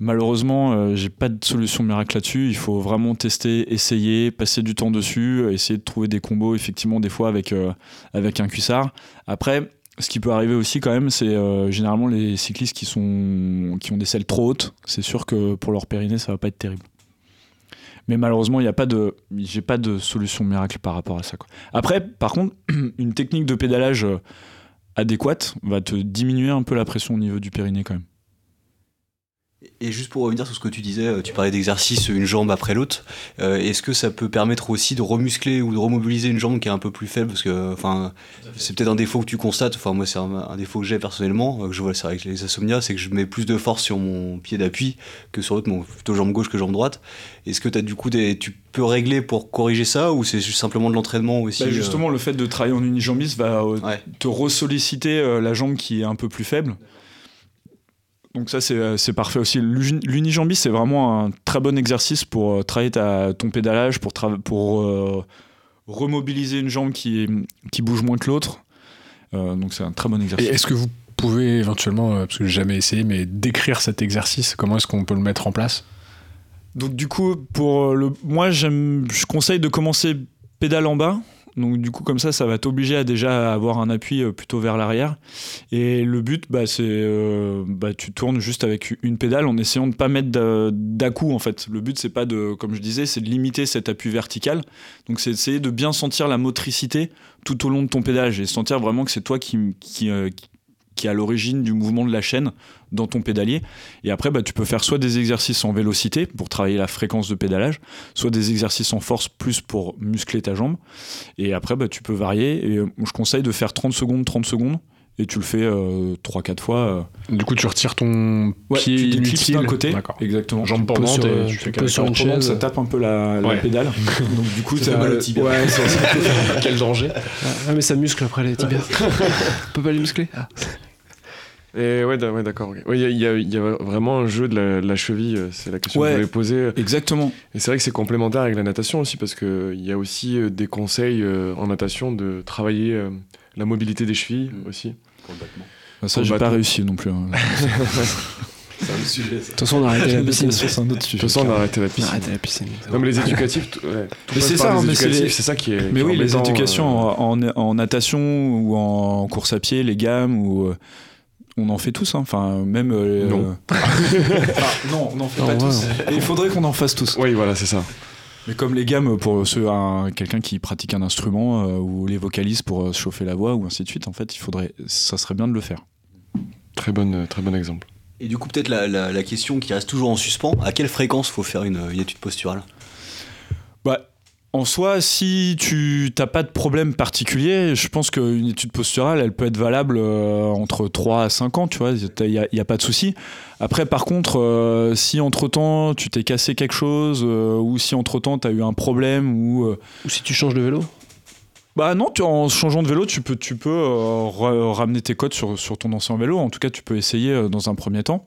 Malheureusement, euh, j'ai pas de solution miracle là-dessus. Il faut vraiment tester, essayer, passer du temps dessus, essayer de trouver des combos, effectivement, des fois avec, un cuissard. Après, ce qui peut arriver aussi quand même, c'est généralement les cyclistes qui, qui ont des selles trop hautes. C'est sûr que pour leur périnée, ça va pas être terrible. Mais malheureusement, il y a pas de, j'ai pas de solution miracle par rapport à ça. Après, par contre, [CLEARS THROAT] une technique de pédalage euh, adéquate va te diminuer un peu la pression au niveau du périnée quand même. Et juste pour revenir sur ce que tu disais, euh, tu parlais d'exercice une jambe après l'autre. Euh, Est-ce que ça peut permettre aussi de remuscler ou de remobiliser une jambe qui est un peu plus faible? Parce que enfin, c'est peut-être un défaut que tu constates. Enfin, moi, c'est un, un défaut que j'ai personnellement, euh, que je vois c'est avec les insomnias, c'est que je mets plus de force sur mon pied d'appui que sur l'autre, plutôt jambe gauche que jambe droite. Est-ce que as du coup des, tu peux régler pour corriger ça ou c'est juste simplement de l'entraînement aussi Bah, euh, justement, le fait de travailler en unijambiste va euh, Ouais. te ressolliciter la jambe qui est un peu plus faible. Donc ça, c'est euh, c'est parfait aussi. L'uni- L'unijambiste, c'est vraiment un très bon exercice pour euh, travailler ta- ton pédalage, pour, pour euh, remobiliser une jambe qui, qui bouge moins que l'autre. Euh, donc c'est un très bon exercice. est-ce que vous pouvez éventuellement, parce que j'ai jamais essayé, mais décrire cet exercice? Comment est-ce qu'on peut le mettre en place? Donc du coup, pour le, moi, je conseille de commencer pédale en bas. Donc du coup, comme ça, ça va t'obliger à déjà avoir un appui euh, plutôt vers l'arrière. Et le but, bah, c'est, euh, bah, tu tournes juste avec une pédale en essayant de pas mettre d'à-coup en fait. Le but, c'est pas de, comme je disais, c'est de limiter cet appui vertical. Donc c'est d'essayer de bien sentir la motricité tout au long de ton pédalage et sentir vraiment que c'est toi qui, euh, qui- qui est à l'origine du mouvement de la chaîne dans ton pédalier. Et après, bah, tu peux faire soit des exercices en vélocité pour travailler la fréquence de pédalage, soit des exercices en force plus pour muscler ta jambe. Et après, bah, tu peux varier. Et euh, je conseille de faire 30 secondes, 30 secondes. Et tu le fais 3-4 fois. euh. Du coup, tu retires ton Ouais, pied tu inutile. d'un côté. D'accord. Exactement. Jambe pendante sur, et euh, tu fais sur une chaise. ça tape un peu la, la Ouais. pédale. [LAUGHS] Donc du coup, Ça fait mal au tibia. Ouais, ça- ça- [LAUGHS] Quel danger Ah, mais ça muscle après les tibias. on peut pas les muscler ah. Et ouais, d'a- ouais, d'accord. Ouais, Il y, a- y y vraiment un jeu de la, de la cheville, euh, c'est la question Ouais. que je voulais poser. Exactement. Et c'est vrai que c'est complémentaire avec la natation aussi, parce qu'il y a aussi euh, des conseils euh, en natation de travailler euh, la mobilité des chevilles Mm. aussi. Complètement. Bah, ça, Pour le j'ai pas réussi non plus. hein. [LAUGHS] [LAUGHS] De toute façon, on a arrêté la piscine. c'est un autre De sujet. toute façon, on a arrêté la piscine. arrêté la piscine. Non, mais les éducatifs, ouais, tout Mais c'est ça, hein, c'est les- c'est ça qui est. Mais qui oui, les éducations euh, en, en- en natation ou en course à pied, les gammes, ou, euh, on en fait tous. hein. Enfin, même. euh, Non. euh, [LAUGHS] enfin, non, on en fait Non, pas ouais, tous. Et il faudrait qu'on en fasse tous. Oui, voilà, c'est ça. Mais comme les gammes pour ceux, un- quelqu'un qui pratique un instrument euh, ou les vocalistes pour euh, se chauffer la voix ou ainsi de suite, en fait, il faudrait, ça serait bien de le faire. Très, bonne, très bon exemple. Et du coup, peut-être la, la- la question qui reste toujours en suspens à quelle fréquence faut faire une, une étude posturale? Bah, en soi, si tu t'as pas de problème particulier, je pense qu'une étude posturale, elle peut être valable euh, entre 3 à 5 ans, tu vois, il n'y a, y a pas de souci. Après, par contre, euh, si entre-temps tu t'es cassé quelque chose, euh, ou si entre-temps tu as eu un problème, ou... Ou si tu changes de vélo? bah non, tu, en changeant de vélo, tu peux, tu peux ra- ramener tes codes sur, sur ton ancien vélo. En tout cas, tu peux essayer dans un premier temps.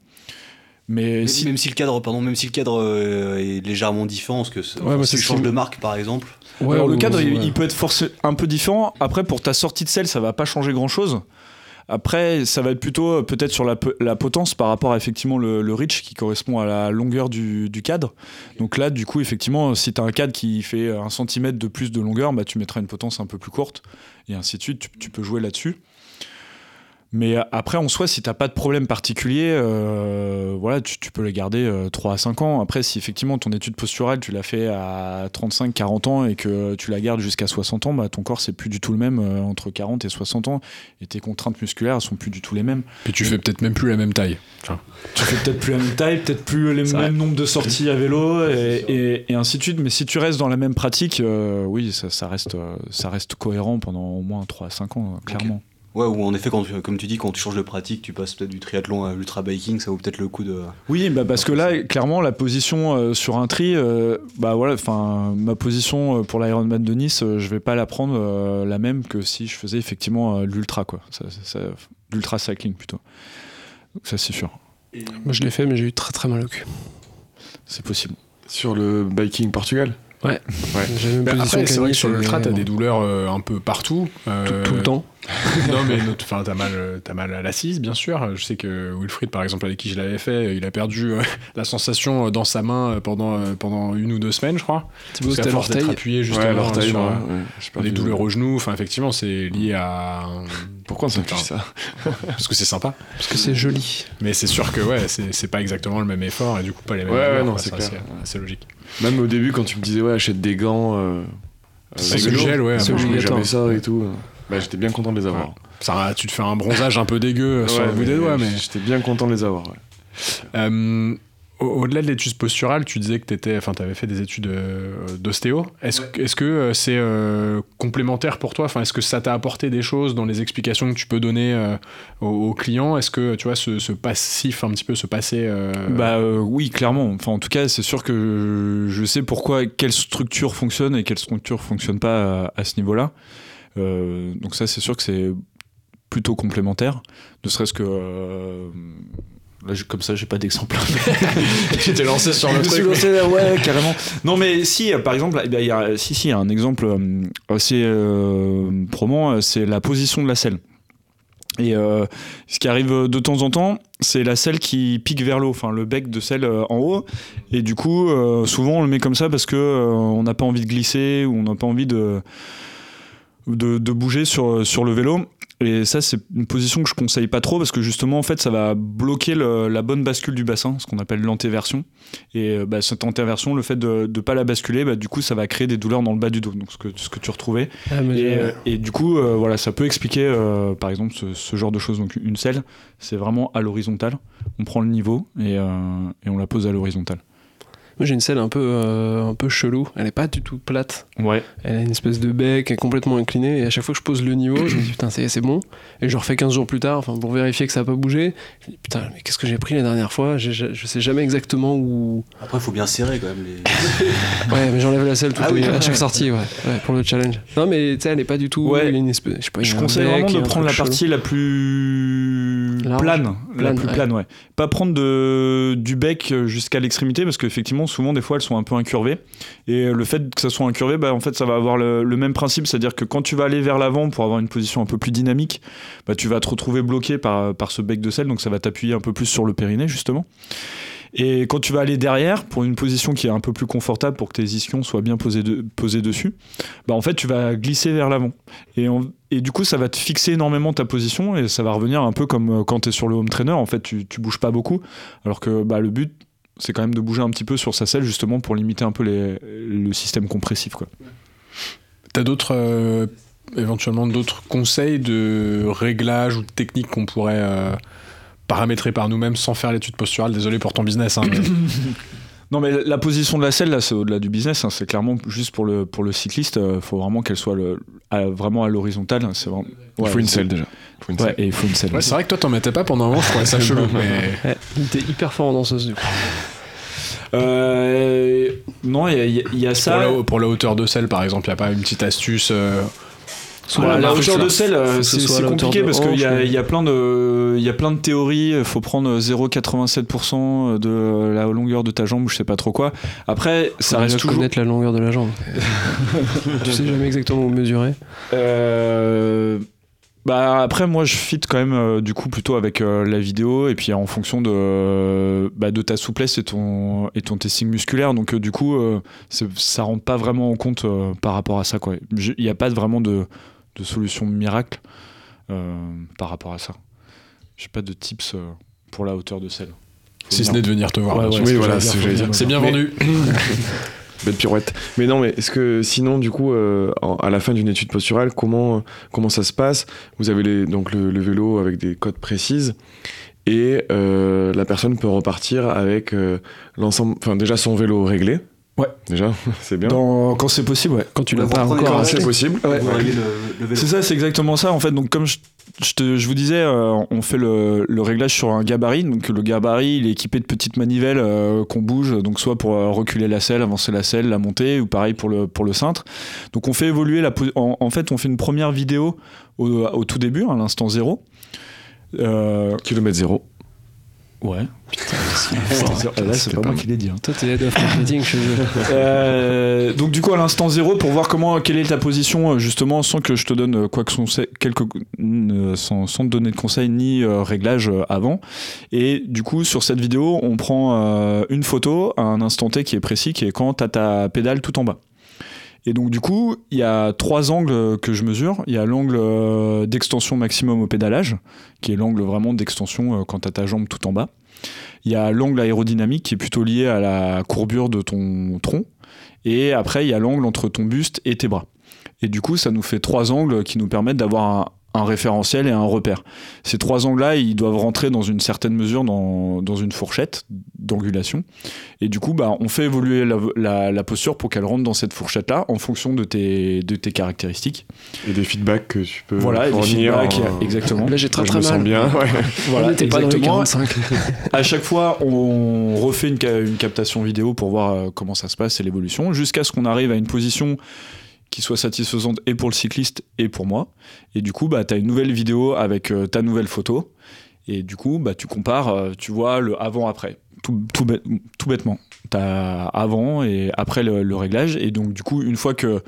Mais même, si, même si le cadre, pardon, même si le cadre euh, est légèrement différent, parce que c'est- Ouais, moi, si tu changes de marque par exemple, Ouais, Alors, le cadre, il, ouais. il peut être forcé un peu différent. Après, pour ta sortie de selle, ça va pas changer grand chose. Après, ça va être plutôt euh, peut-être sur la, potence par rapport à effectivement le, le reach qui correspond à la longueur du, du cadre. Donc là, du coup, effectivement, si tu as un cadre qui fait un centimètre de plus de longueur, bah, tu mettras une potence un peu plus courte et ainsi de suite. Tu, tu peux jouer là-dessus. Mais euh, après, en soi, si t'as pas de problème particulier, euh, voilà, tu, tu peux les garder euh, 3 à 5 ans. Après, si effectivement ton étude posturale, tu l'as fait à 35, 40 ans et que tu la gardes jusqu'à 60 ans, bah, ton corps, c'est plus du tout le même euh, entre 40 et 60 ans. Et tes contraintes musculaires, elles sont plus du tout les mêmes. Puis tu fais peut-être même plus la même taille. Tu fais peut-être plus la même taille, peut-être plus les mêmes nombres de sorties à vélo [LAUGHS] et, et- et ainsi de suite. Mais si tu restes dans la même pratique, oui, ça, ça reste, ça reste cohérent pendant au moins 3 à 5 ans, clairement. Ouais, ou en effet, quand, comme tu dis, quand tu changes de pratique, tu passes peut-être du triathlon à l'ultra biking, ça vaut peut-être le coup de. Oui, bah parce que là, clairement, la position euh, sur un tri, euh, bah voilà, enfin, ma position euh, pour l'Ironman de Nice, euh, je vais pas la prendre euh, la même que si je faisais effectivement euh, l'ultra, quoi. Ça, ça- ça- l'ultra cycling plutôt. Donc ça, c'est sûr, Moi, je l'ai fait, mais j'ai eu très très mal au cul. c'est possible. Sur le biking Portugal? Une Bah, position après, c'est vrai que sur l'ultra, t'as des douleurs euh, un peu partout. tout, tout le temps. [LAUGHS] non, mais enfin, t'as mal, euh, t'as mal à l'assise, bien sûr. Je sais que Wilfried, par exemple, avec qui je l'avais fait, il a perdu euh, [LAUGHS] la sensation dans sa main euh, pendant, euh, pendant une ou deux semaines, je crois. Thibaut, Parce qu'à c'était force d'être l'orteil. appuyé Ouais, justement l'orteil, sur euh, ouais, j'ai des douleurs au genou. Enfin, effectivement, c'est lié à. Pourquoi on s'appuie ça Parce que c'est sympa. Parce que c'est joli. Mais c'est sûr que ouais, c'est c'est pas exactement le même effort et du coup pas les mêmes Ouais, ouais, douleurs, non, c'est Ça, clair. c'est c'est logique. Même au début, quand tu me disais, ouais, achète des gants. Euh, C'est avec le vélo, gel, ouais. C'est obligatoire. jamais ça et tout. Bah, j'étais bien content de les avoir. Ça, tu te fais un bronzage un peu dégueu sur Ouais, le bout des doigts, mais. J'étais bien content de les avoir. ouais. Euh, au- Au-delà de l'étude posturale, tu disais que tu avais fait des études euh, d'ostéo. Est-ce que- est-ce que euh, c'est euh, complémentaire pour toi? Enfin, Est-ce que ça t'a apporté des choses dans les explications que tu peux donner euh, aux, aux clients? Est-ce que tu vois ce, ce passif, un petit peu ce passé euh, Bah euh, oui, clairement. Enfin, en tout cas, c'est sûr que je, je sais pourquoi, quelle structure fonctionne et quelle structure fonctionne pas à, à ce niveau-là. Euh, donc ça, c'est sûr que c'est plutôt complémentaire. Ne serait-ce que... euh, là, je- comme ça, j'ai pas d'exemple. [LAUGHS] tu t'es lancé sur le truc lancé ouais, carrément. Non, mais si, euh, par exemple, eh bien, il y a, si, si, il y a un exemple assez euh, probant, euh, c'est la position de la selle. Et euh, ce qui arrive de temps en temps, c'est la selle qui pique vers l'eau, enfin le bec de selle en haut. Et du coup, euh, souvent on le met comme ça parce que on n'a pas envie de glisser ou on n'a pas envie de, de, de bouger sur, sur le vélo. Et ça, c'est une position que je conseille pas trop parce que justement, en fait, ça va bloquer le- la bonne bascule du bassin, ce qu'on appelle l'antéversion. Et euh, bah, cette antéversion, le fait de ne pas la basculer, bah, du coup, ça va créer des douleurs dans le bas du dos, donc ce que, ce que tu retrouvais. Ah, Et, euh, et du coup, euh, voilà, ça peut expliquer, euh, par exemple, ce, ce genre de choses. Donc, une selle, c'est vraiment à l'horizontale. On prend le niveau et, euh, et on la pose à l'horizontale. Moi j'ai une selle un peu, euh, un peu chelou. Elle est pas du tout plate. Ouais. Elle a une espèce de bec, elle est complètement inclinée. Et à chaque fois que je pose le niveau, je me dis putain, c'est c'est bon. Et je refais 15 jours plus tard, enfin pour vérifier que ça a pas bougé. Je me dis putain, mais qu'est-ce que j'ai pris la dernière fois? J'ai- Je, je sais jamais exactement où. Après, il faut bien serrer quand même les. [LAUGHS] Ouais, mais j'enlève la selle toutes Ah oui, à chaque sortie, ouais. Ouais, pour le challenge. Non, mais tu sais, elle est pas du tout. Ouais. une espèce, je sais pas, Je conseille bec, vraiment de prendre la chelou. partie la plus Large. plane, la plus ouais. plane, ouais. Pas prendre de, du bec jusqu'à l'extrémité parce qu'effectivement, souvent, des fois, elles sont un peu incurvées. Et le fait que ça soit incurvé, bah, en fait, ça va avoir le, le même principe, c'est-à-dire que quand tu vas aller vers l'avant pour avoir une position un peu plus dynamique, bah, tu vas te retrouver bloqué par, par ce bec de sel, donc ça va t'appuyer un peu plus sur le périnée, justement. Et quand tu vas aller derrière, pour une position qui est un peu plus confortable pour que tes ischions soient bien posés, posés dessus, bah en fait, tu vas glisser vers l'avant. Et, du coup, ça va te fixer énormément ta position et ça va revenir un peu comme euh, quand tu es sur le home trainer. En fait, tu, tu bouges pas beaucoup. Alors que bah, le but, c'est quand même de bouger un petit peu sur sa selle justement pour limiter un peu le système compressif. Quoi. T'as d'autres, euh, éventuellement d'autres conseils de réglage ou de techniques qu'on pourrait euh, paramétrer par nous-mêmes sans faire l'étude posturale Désolé pour ton business. hein, mais- [COUGHS] Non, mais la position de la selle, là, c'est au-delà du business. hein. c'est clairement juste pour le, pour le cycliste. Il faut vraiment qu'elle soit le, à- vraiment à l'horizontale. hein. C'est vraiment, Il faut une selle déjà. Il faut une Ouais, selle. et il faut une selle. Ouais, c'est vrai que toi, t'en mettais pas pendant un moment, je trouvais ça [LAUGHS] chelou. Mais... Était hyper fort en danseuse, du coup. Euh, non, il y, a- y Pour, ça. la, pour la hauteur de selle, par exemple, il n'y a pas une petite astuce euh, Voilà, la hauteur de que c'est compliqué parce qu'il y, a- y a plein de, il y a plein de théories. Il faut prendre 0,87% de la longueur de ta jambe ou je sais pas trop quoi. Après, ça Faut reste toujours. connaître la longueur de la jambe. [LAUGHS] tu sais jamais exactement où mesurer. Euh, bah après moi je fit quand même euh, du coup plutôt avec euh, la vidéo et puis en fonction de bah, de ta souplesse et ton et ton testing musculaire donc euh, du coup euh, ça rentre pas vraiment en compte euh, par rapport à ça quoi il n'y a pas vraiment de, de solution miracle euh, par rapport à ça j'ai pas de tips euh, pour la hauteur de Faut si ce n'est de venir te voir. Ouais, ouais. Oui, voilà, c'est ce que j'allais faut dire. C'est bien Mais- vendu. [LAUGHS] Belle pirouette. Mais non, mais est-ce que sinon, du coup, euh, à la fin d'une étude posturale, comment, comment ça se passe? Vous avez les, donc le, le vélo avec des codes précises et euh, la personne peut repartir avec euh, l'ensemble, enfin déjà son vélo réglé. Ouais. Déjà, [LAUGHS] c'est bien. Dans- quand c'est possible ouais Quand tu l'as pas encore. quand Quand c'est possible. Ouais. C'est ça, c'est exactement ça. En fait, donc comme je, je, te- je vous disais, euh, on fait le, le réglage sur un gabarit. Donc le gabarit, il est équipé de petites manivelles euh, qu'on bouge, donc soit pour euh, reculer la selle, avancer la selle, la monter, ou pareil pour le pour le cintre. Donc on fait évoluer la. En, en fait, on fait une première vidéo au, au tout début, à l'instant zéro. Euh, Kilomètre zéro. Ouais. Là, c'est pas moi qui l'ai dit. hein. Toi, t'es head of marketing eux. Euh, donc du coup à l'instant zéro pour voir comment quelle est ta position euh, justement sans que je te donne euh, quoi que son quelques euh, sans, sans te donner de conseils ni euh, réglage euh, avant et du coup sur cette vidéo on prend euh, une photo à un instant T qui est précis qui est quand tu as ta pédale tout en bas et donc du coup il y a trois angles que je mesure il y a l'angle euh, d'extension maximum au pédalage qui est l'angle vraiment d'extension euh, quand tu ta jambe tout en bas il y a l'angle aérodynamique qui est plutôt lié à la courbure de ton tronc. Et après, il y a l'angle entre ton buste et tes bras. Et du coup, ça nous fait trois angles qui nous permettent d'avoir un, référentiel et un repère. Ces trois angles-là, ils doivent rentrer dans une certaine mesure dans, dans une fourchette d'angulation. Et du coup, bah, on fait évoluer la, la- la posture pour qu'elle rentre dans cette fourchette-là en fonction de tes, de tes caractéristiques. Et des feedbacks que tu peux voilà, des feedbacks, en- exactement. Là, j'ai très je très me sens mal. bien. ouais. [LAUGHS] Voilà, On pas dans les exactement. 45. À chaque fois, on refait une, une captation vidéo pour voir euh, comment ça se passe et l'évolution, jusqu'à ce qu'on arrive à une position qui soit satisfaisante et pour le cycliste et pour moi. Et du coup, bah, tu as une nouvelle vidéo avec euh, ta nouvelle photo. Et du coup, bah, tu compares, euh, tu vois le avant-après. Tout, tout, tout bêtement. Tu as avant et après le, le réglage. Et donc, du coup, une fois que,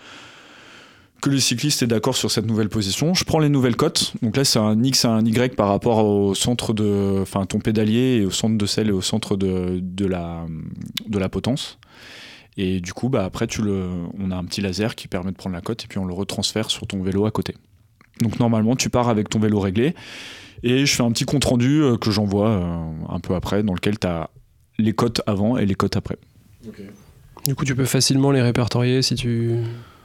que le cycliste est d'accord sur cette nouvelle position, je prends les nouvelles cotes. Donc là, c'est un X et un Y par rapport au centre de. Enfin, ton pédalier et au centre de selle et au centre de, de, la, de la potence. Et du coup, bah, après, tu le, on a un petit laser qui permet de prendre la cote et puis on le retransfère sur ton vélo à côté. Donc normalement, tu pars avec ton vélo réglé et je fais un petit compte rendu euh, que j'envoie euh, un peu après dans lequel tu as les cotes avant et les cotes après. Du coup, tu peux facilement les répertorier si tu.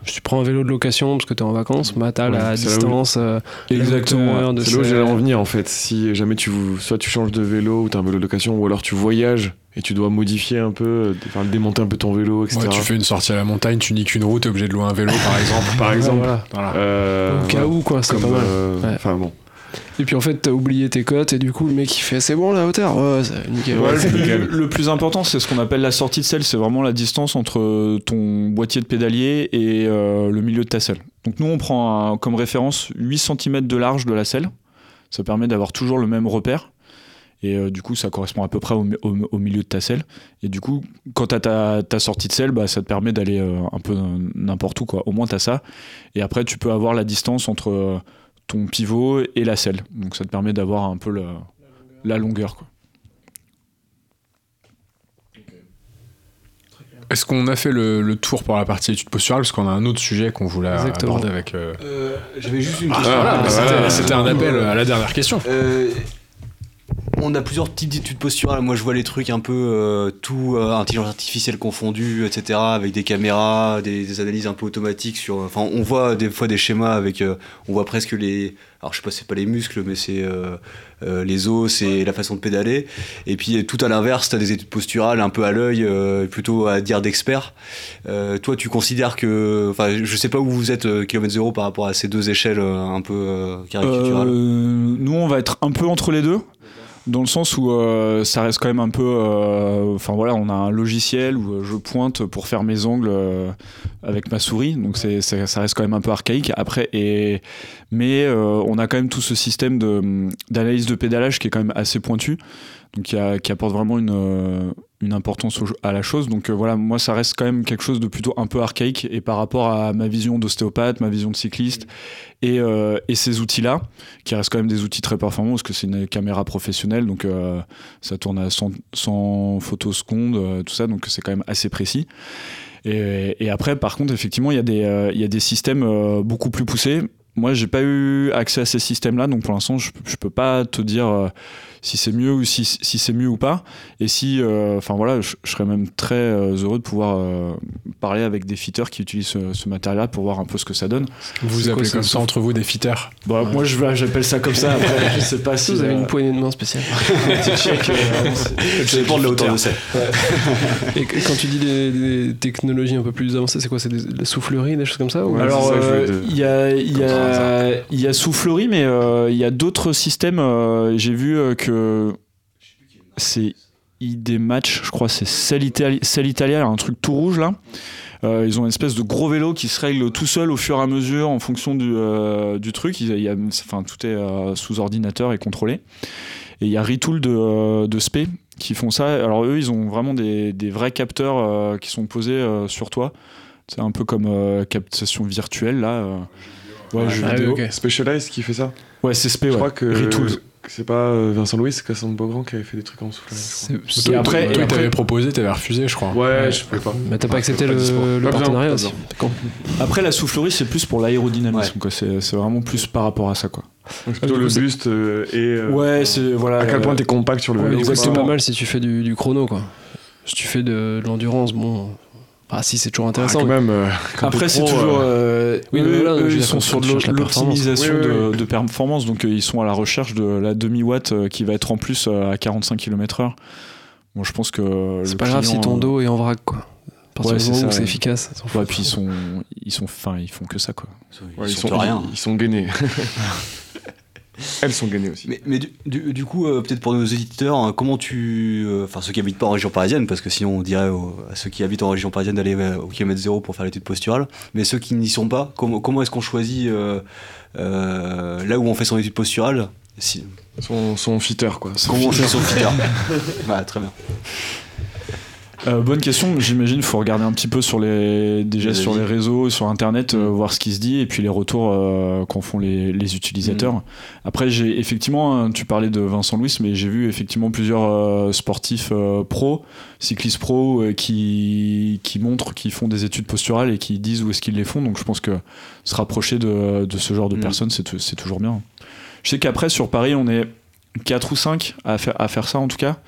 Si tu prends un vélo de location parce que t'es en vacances, bah t'as Ouais, la distance, euh, Exactement, C'est là où j'allais en venir en fait. Si jamais tu soit tu changes de vélo ou tu as un vélo de location ou alors tu voyages et tu dois modifier un peu, euh, enfin démonter un peu ton vélo, etc. Ouais, tu fais une sortie à la montagne, tu niques une route, t'es obligé de louer un vélo par exemple. [LAUGHS] Par exemple. voilà. Voilà. Euh, Au cas voilà. où, quoi, c'est pas mal. euh, Ouais. Enfin bon. Et puis en fait, t'as oublié tes cotes et du coup, le mec il fait c'est bon la hauteur Ouais, nickel. Ouais, le, plus, nickel. le plus important, c'est ce qu'on appelle la sortie de selle. C'est vraiment la distance entre ton boîtier de pédalier et euh, le milieu de ta selle. Donc nous, on prend un- comme référence 8 cm de large de la selle. Ça permet d'avoir toujours le même repère. Et euh, du coup, ça correspond à peu près au, mi- au- au milieu de ta selle. Et du coup, quand tu as ta, ta sortie de selle, bah, ça te permet d'aller euh, un peu n'importe où. Quoi. Au moins, tu as ça. Et après, tu peux avoir la distance entre euh, ton pivot et la selle. Donc, ça te permet d'avoir un peu le- la longueur. Quoi. Est-ce qu'on a fait le, le tour pour la partie études posturales? Parce qu'on a un autre sujet qu'on voulait Exactement. aborder avec. euh, J'avais juste une Ah, question. voilà, bah, c'était- C'était un appel à la dernière question. Euh, on a plusieurs types d'études posturales. Moi, je vois les trucs un peu euh, tout euh, intelligence artificielle confondue, etc. Avec des caméras, des, des analyses un peu automatiques sur. Enfin, on voit des fois des schémas avec. euh, on voit presque les. Alors, je sais pas, c'est pas les muscles, mais c'est euh, euh, les os, c'est la façon de pédaler. Et puis, tout à l'inverse, tu as des études posturales un peu à l'œil, euh, plutôt à dire d'experts. Euh, toi, tu considères que. Enfin, je sais pas où vous êtes, euh, kilomètre zéro, par rapport à ces deux échelles euh, un peu euh, caricaturales. Euh, nous, on va être un peu entre les deux. Dans le sens où euh, ça reste quand même un peu. euh, Enfin voilà, on a un logiciel où euh, je pointe pour faire mes angles euh, avec ma souris, donc c'est, c'est- ça reste quand même un peu archaïque. Après, et, mais on a quand même tout ce système de, d'analyse de pédalage qui est quand même assez pointu, donc qui, a- qui apporte vraiment une, une importance à la chose. Donc euh, voilà, moi ça reste quand même quelque chose de plutôt un peu archaïque et par rapport à ma vision d'ostéopathe, ma vision de cycliste et, euh, et ces outils-là qui restent quand même des outils très performants parce que c'est une caméra professionnelle, donc euh, ça tourne à 100, 100 photos secondes, tout ça, donc c'est quand même assez précis. Et, et après, par contre, effectivement, il y, a des, il y a des systèmes beaucoup plus poussés. Moi, j'ai pas eu accès à ces systèmes-là, donc pour l'instant, je, je peux pas te dire si c'est mieux ou si, si c'est mieux ou pas. Et si, euh, enfin voilà, je, je serais même très euh, heureux de pouvoir euh, parler avec des fitters qui utilisent ce, ce matériel pour voir un peu ce que ça donne. Vous appelez comme ça entre vous des fitters. Bah, Moi, je- j'appelle ça comme ça. [LAUGHS] Après, je sais pas si vous avez euh, une poignée de main spéciale. [LAUGHS] [LAUGHS] Ça dépend de la hauteur de selle. Et que- quand tu dis des, des technologies un peu plus avancées, c'est quoi? C'est des, de la soufflerie, des choses comme ça ou- Ouais, Alors, ça que je euh, il y a, il y a, il y a Soufflerie, mais euh, il y a d'autres systèmes. euh, J'ai vu euh, que c'est ID Match, je crois, c'est Cell Italia, un truc tout rouge là. Euh, ils ont une espèce de gros vélo qui se règle tout seul au fur et à mesure en fonction du, euh, du truc. Il y a, enfin, tout est euh, sous ordinateur et contrôlé. Et il y a Retool de, euh, de Spe qui font ça. Alors eux, ils ont vraiment des, des vrais capteurs euh, qui sont posés euh, sur toi. C'est un peu comme euh, captation virtuelle là. euh. Ouais, Ah oui, vidéo. ok. Specialized qui fait ça. Ouais, c'est Spe, Je ouais. crois que Retool. C'est pas euh, Vincent Louis, c'est Cassandre Beaugrand qui avait fait des trucs en souffle. C'est- après- toi, t'avais proposé, t'avais refusé, je crois. Ouais, je pouvais pas. Mais t'as pas accepté Pas le, partenariat aussi. Après, la soufflerie, c'est plus pour l'aérodynamisme. Ouais. quoi. C'est c'est vraiment plus par rapport à ça. Quoi. Donc, plutôt le buste euh, et euh, ouais, c'est voilà. à quel point t'es compact sur le Ouais, vélo. c'est pas mal si tu fais du, du chrono, quoi. Si tu fais de, de l'endurance, bon. Ah, si, c'est toujours Ah, intéressant. quand mais- même. euh, quand Après, c'est toujours. euh, euh, Oui, eux, ils sont quand sur l'optimisation Oui, oui, de, oui. de performance, donc euh, ils sont à la recherche de la demi-watt euh, qui va être en plus euh, à 45 km/h. Bon, je pense que. C'est pas grave si ton dos est en vrac, quoi. Partir Ouais, c'est ouais. efficace. Ouais, puis ils sont, ils sont, enfin, ils font que ça, quoi. ouais, ils, ils sont sont rien. Ils, ils sont gainés. [LAUGHS] [LAUGHS] Elles sont gainées aussi. Mais, mais du, du- du coup, euh, peut-être pour nos éditeurs, hein, comment tu. euh, Enfin, ceux qui habitent pas en région parisienne, parce que sinon on dirait aux- à ceux qui habitent en région parisienne d'aller euh, au kilomètre zéro pour faire l'étude posturale. Mais ceux qui n'y sont pas, comment, comment est-ce qu'on choisit là où on fait son étude posturale si, Son, son fitter, quoi. Son Comment on fait son fitter Voilà, [LAUGHS] très bien. Euh, bonne question. J'imagine il faut regarder un petit peu sur les déjà Les sur les réseaux, sur internet, euh, Mm. voir ce qui se dit et puis les retours euh, qu'en font les, les utilisateurs. Après, j'ai effectivement, hein, tu parlais de Vincent Louis, mais j'ai vu effectivement plusieurs euh, sportifs pros, cyclistes euh, qui qui montrent, qui font des études posturales et qui disent où est-ce qu'ils les font. Donc je pense que se rapprocher de, de ce genre de Mm. personnes, c'est tou- c'est toujours bien. Je sais qu'après sur Paris, on est 4 ou 5 à faire à faire ça en tout cas.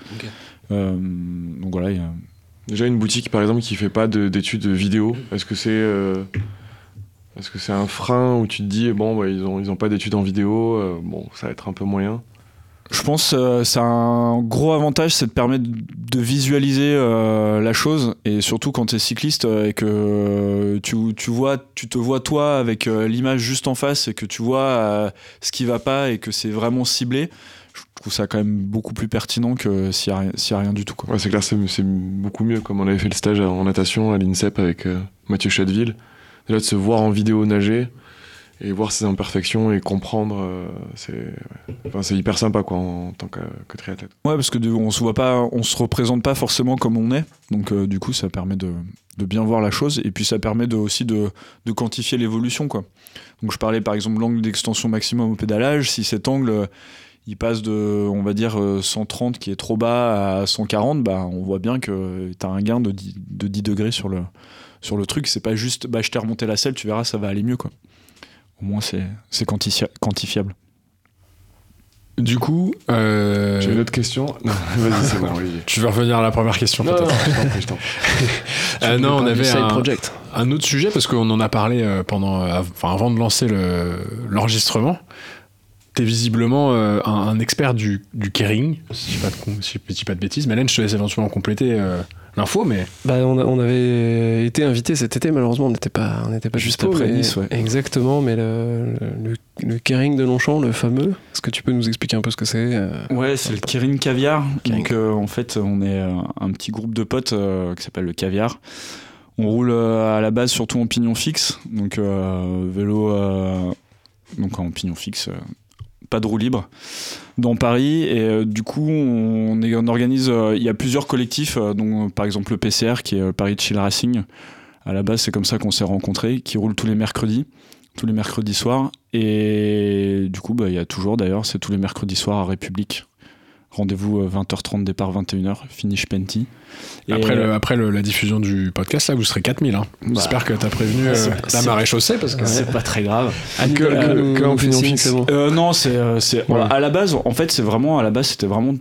Donc voilà. il y a- Déjà une boutique par exemple qui fait pas de- d'études vidéo. Est-ce que c'est euh, est-ce un frein où tu te dis bon bah, ils ont ils pas d'études en vidéo euh, bon ça va être un peu moyen? Je pense que c'est un gros avantage, c'est de permettre de visualiser euh, la chose et surtout quand tu es cycliste euh, et que tu, tu vois, tu te vois toi avec euh, l'image juste en face et que tu vois euh, ce qui va pas et que c'est vraiment ciblé. Je trouve ça quand même beaucoup plus pertinent que s'il y a, rien- a du tout. Quoi. Ouais c'est clair c'est beaucoup mieux comme on avait fait le stage en natation à l'INSEP avec euh, Mathieu Chadeville. Déjà de se voir en vidéo nager et voir ses imperfections et comprendre. euh, c'est ouais. enfin, c'est hyper sympa quoi, en, tant que, que triathlète. Ouais, parce que de- on se voit pas, on se représente pas forcément comme on est. Donc euh, du coup, ça permet de, de bien voir la chose et puis ça permet de, aussi de, de quantifier l'évolution quoi. Donc je parlais par exemple de l'angle d'extension maximum au pédalage. Si cet angle il passe de, on va dire euh, 130 qui est trop bas à 140, bah on voit bien que tu as un gain de 10, de 10 degrés sur le sur le truc. C'est pas juste, bah je t'ai remonté la selle, tu verras, ça va aller mieux quoi. Au moins c'est c'est quantifi- quantifiable. Du coup, euh, J'ai une autre question. [LAUGHS] Non, vas-y, c'est bon, Olivier. tu veux revenir à la première question Non, non, peut-être non, je t'en prie, je t'en prie. [LAUGHS] Euh, Non, on avait un, project. un autre sujet parce qu'on en a parlé euh, pendant, euh, enfin, avant de lancer le- l'enregistrement. T'es visiblement euh, un, un expert du, du caring, si je dis pas de, con- si je dis pas de bêtises. Mélène, je te laisse éventuellement compléter euh, l'info, mais Bah, on, a- on avait été invité cet été, malheureusement, on n'était pas, on n'était pas Juste dispo, après mais- Nice, ouais. Exactement, mais le, le, de Longchamp, le fameux, est-ce que tu peux nous expliquer un peu ce que c'est euh, Ouais, c'est le Kirin Caviar. Donc, euh, en fait, on est un petit groupe de potes euh, qui s'appelle le Caviar. On roule à la base surtout en pignon fixe, donc euh, vélo euh, donc en pignon fixe, euh, pas de roue libre, dans Paris. Et euh, du coup, on, organise. euh, Il y a plusieurs collectifs, euh, par exemple le PCR qui est Paris Chill Racing. À la base, c'est comme ça qu'on s'est rencontrés, qui roule tous les mercredis, tous les mercredis soirs. Et du coup, bah, il y a toujours d'ailleurs, c'est tous les mercredis soirs à République. Rendez-vous euh, 20h30, départ 21h, finish Penti. Et, après, le- euh, après le- la diffusion du podcast, là, vous serez 4000. Hein. Bah, J'espère que t'as prévenu euh, la c'est- marée chaussée parce que c'est pas très grave. Que- Delvaux que- que en fixe. bon. Euh, non, c'est, euh, à la base. En fait, c'est vraiment à la base, c'était vraiment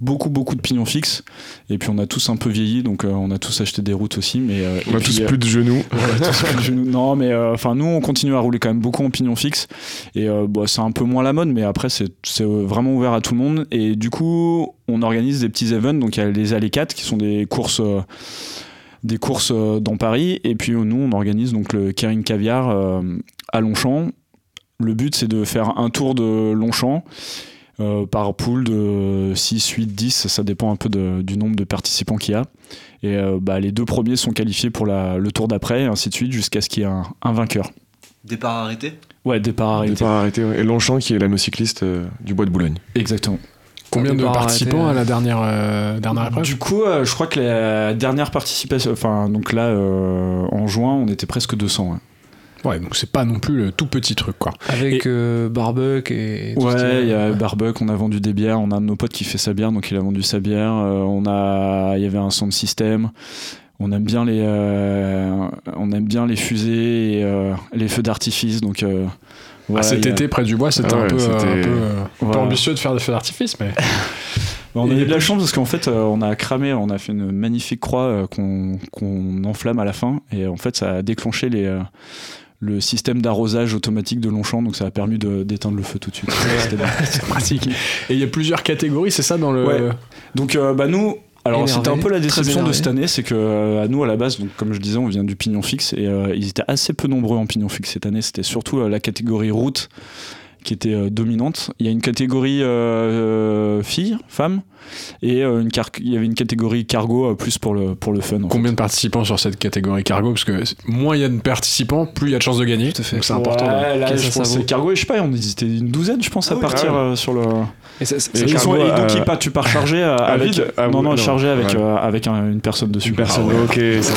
beaucoup beaucoup de pignons fixes. Et puis on a tous un peu vieilli, donc euh, on a tous acheté des routes aussi. Mais euh, On a puis, euh, plus de genoux. on a tous plus de genoux. Non, mais enfin nous, on continue à rouler quand même beaucoup en pignon fixe. Et bon, c'est un peu moins la mode, mais après c'est vraiment ouvert à tout le monde. Et du coup, on organise des petits events. Donc il y a les Allées 4 qui sont des courses. des courses dans Paris et puis nous on organise donc le Kering Caviar à Longchamp le but c'est de faire un tour de Longchamp euh, par pool de 6, 8, 10 ça dépend un peu de- du nombre de participants qu'il y a et euh, bah, les deux premiers sont qualifiés pour la- le tour d'après et ainsi de suite jusqu'à ce qu'il y ait un, un vainqueur Départ arrêté? Ouais départ arrêté Départ arrêté. ouais. Et Longchamp qui est l'anocycliste euh, du bois de Boulogne. exactement combien de participants arrêté. à la dernière, euh, dernière épreuve? Du coup, euh, je crois que la dernière participation, enfin, donc là, euh, en juin, on était presque 200. ouais. Ouais, donc c'est pas non plus le tout petit truc, quoi. Avec euh, Barbuck et. tout Ouais, il y a Barbuck, on a vendu des bières, on a un de nos potes qui fait sa bière, donc il a vendu sa bière. Euh, on a, il y avait un sound system. On aime bien les, euh, on aime bien les fusées et euh, les feux d'artifice, donc. euh, Ah, voilà, cet a- été, près du bois, c'était Ah un ouais, peu, euh, un peu, euh, un peu Voilà. ambitieux de faire des feux d'artifice, mais [LAUGHS] Bah, on a Et- eu de la chance parce qu'en fait, euh, on a cramé, on a fait une magnifique croix euh, qu'on qu'on enflamme à la fin. Et en fait, ça a déclenché les, euh, le système d'arrosage automatique de Longchamp. Donc, ça a permis d'éteindre le feu tout de suite. [LAUGHS] C'est pratique. Et il y a plusieurs catégories, c'est ça dans le. Ouais. Donc, euh, bah, nous. Alors c'était un peu la déception de cette année, c'est que euh, à nous à la base, donc comme je disais, on vient du pignon fixe et euh, ils étaient assez peu nombreux en pignon fixe cette année. C'était surtout la catégorie route qui était euh, dominante. Il y a une catégorie euh, filles, femmes, et euh, une car- il y avait une catégorie cargo euh, plus pour le pour le fun. fait. Combien de participants sur cette catégorie cargo? Parce que moins il y a de participants, plus il y a de chances de gagner. Tout à fait. Donc c'est important. Ouais, là, Qu'est-ce je pense que cargo et je sais pas, on était une douzaine, je pense, Ah à oui, partir ah euh, sur le. Et Et Et, ils cargo, sont- et donc euh, ils partent- tu pars chargé euh, [LAUGHS] à avec vide Ah, non non non. chargé avec Ouais. euh, avec un- une personne dessus. Une personne, Ah ouais. ok. ça-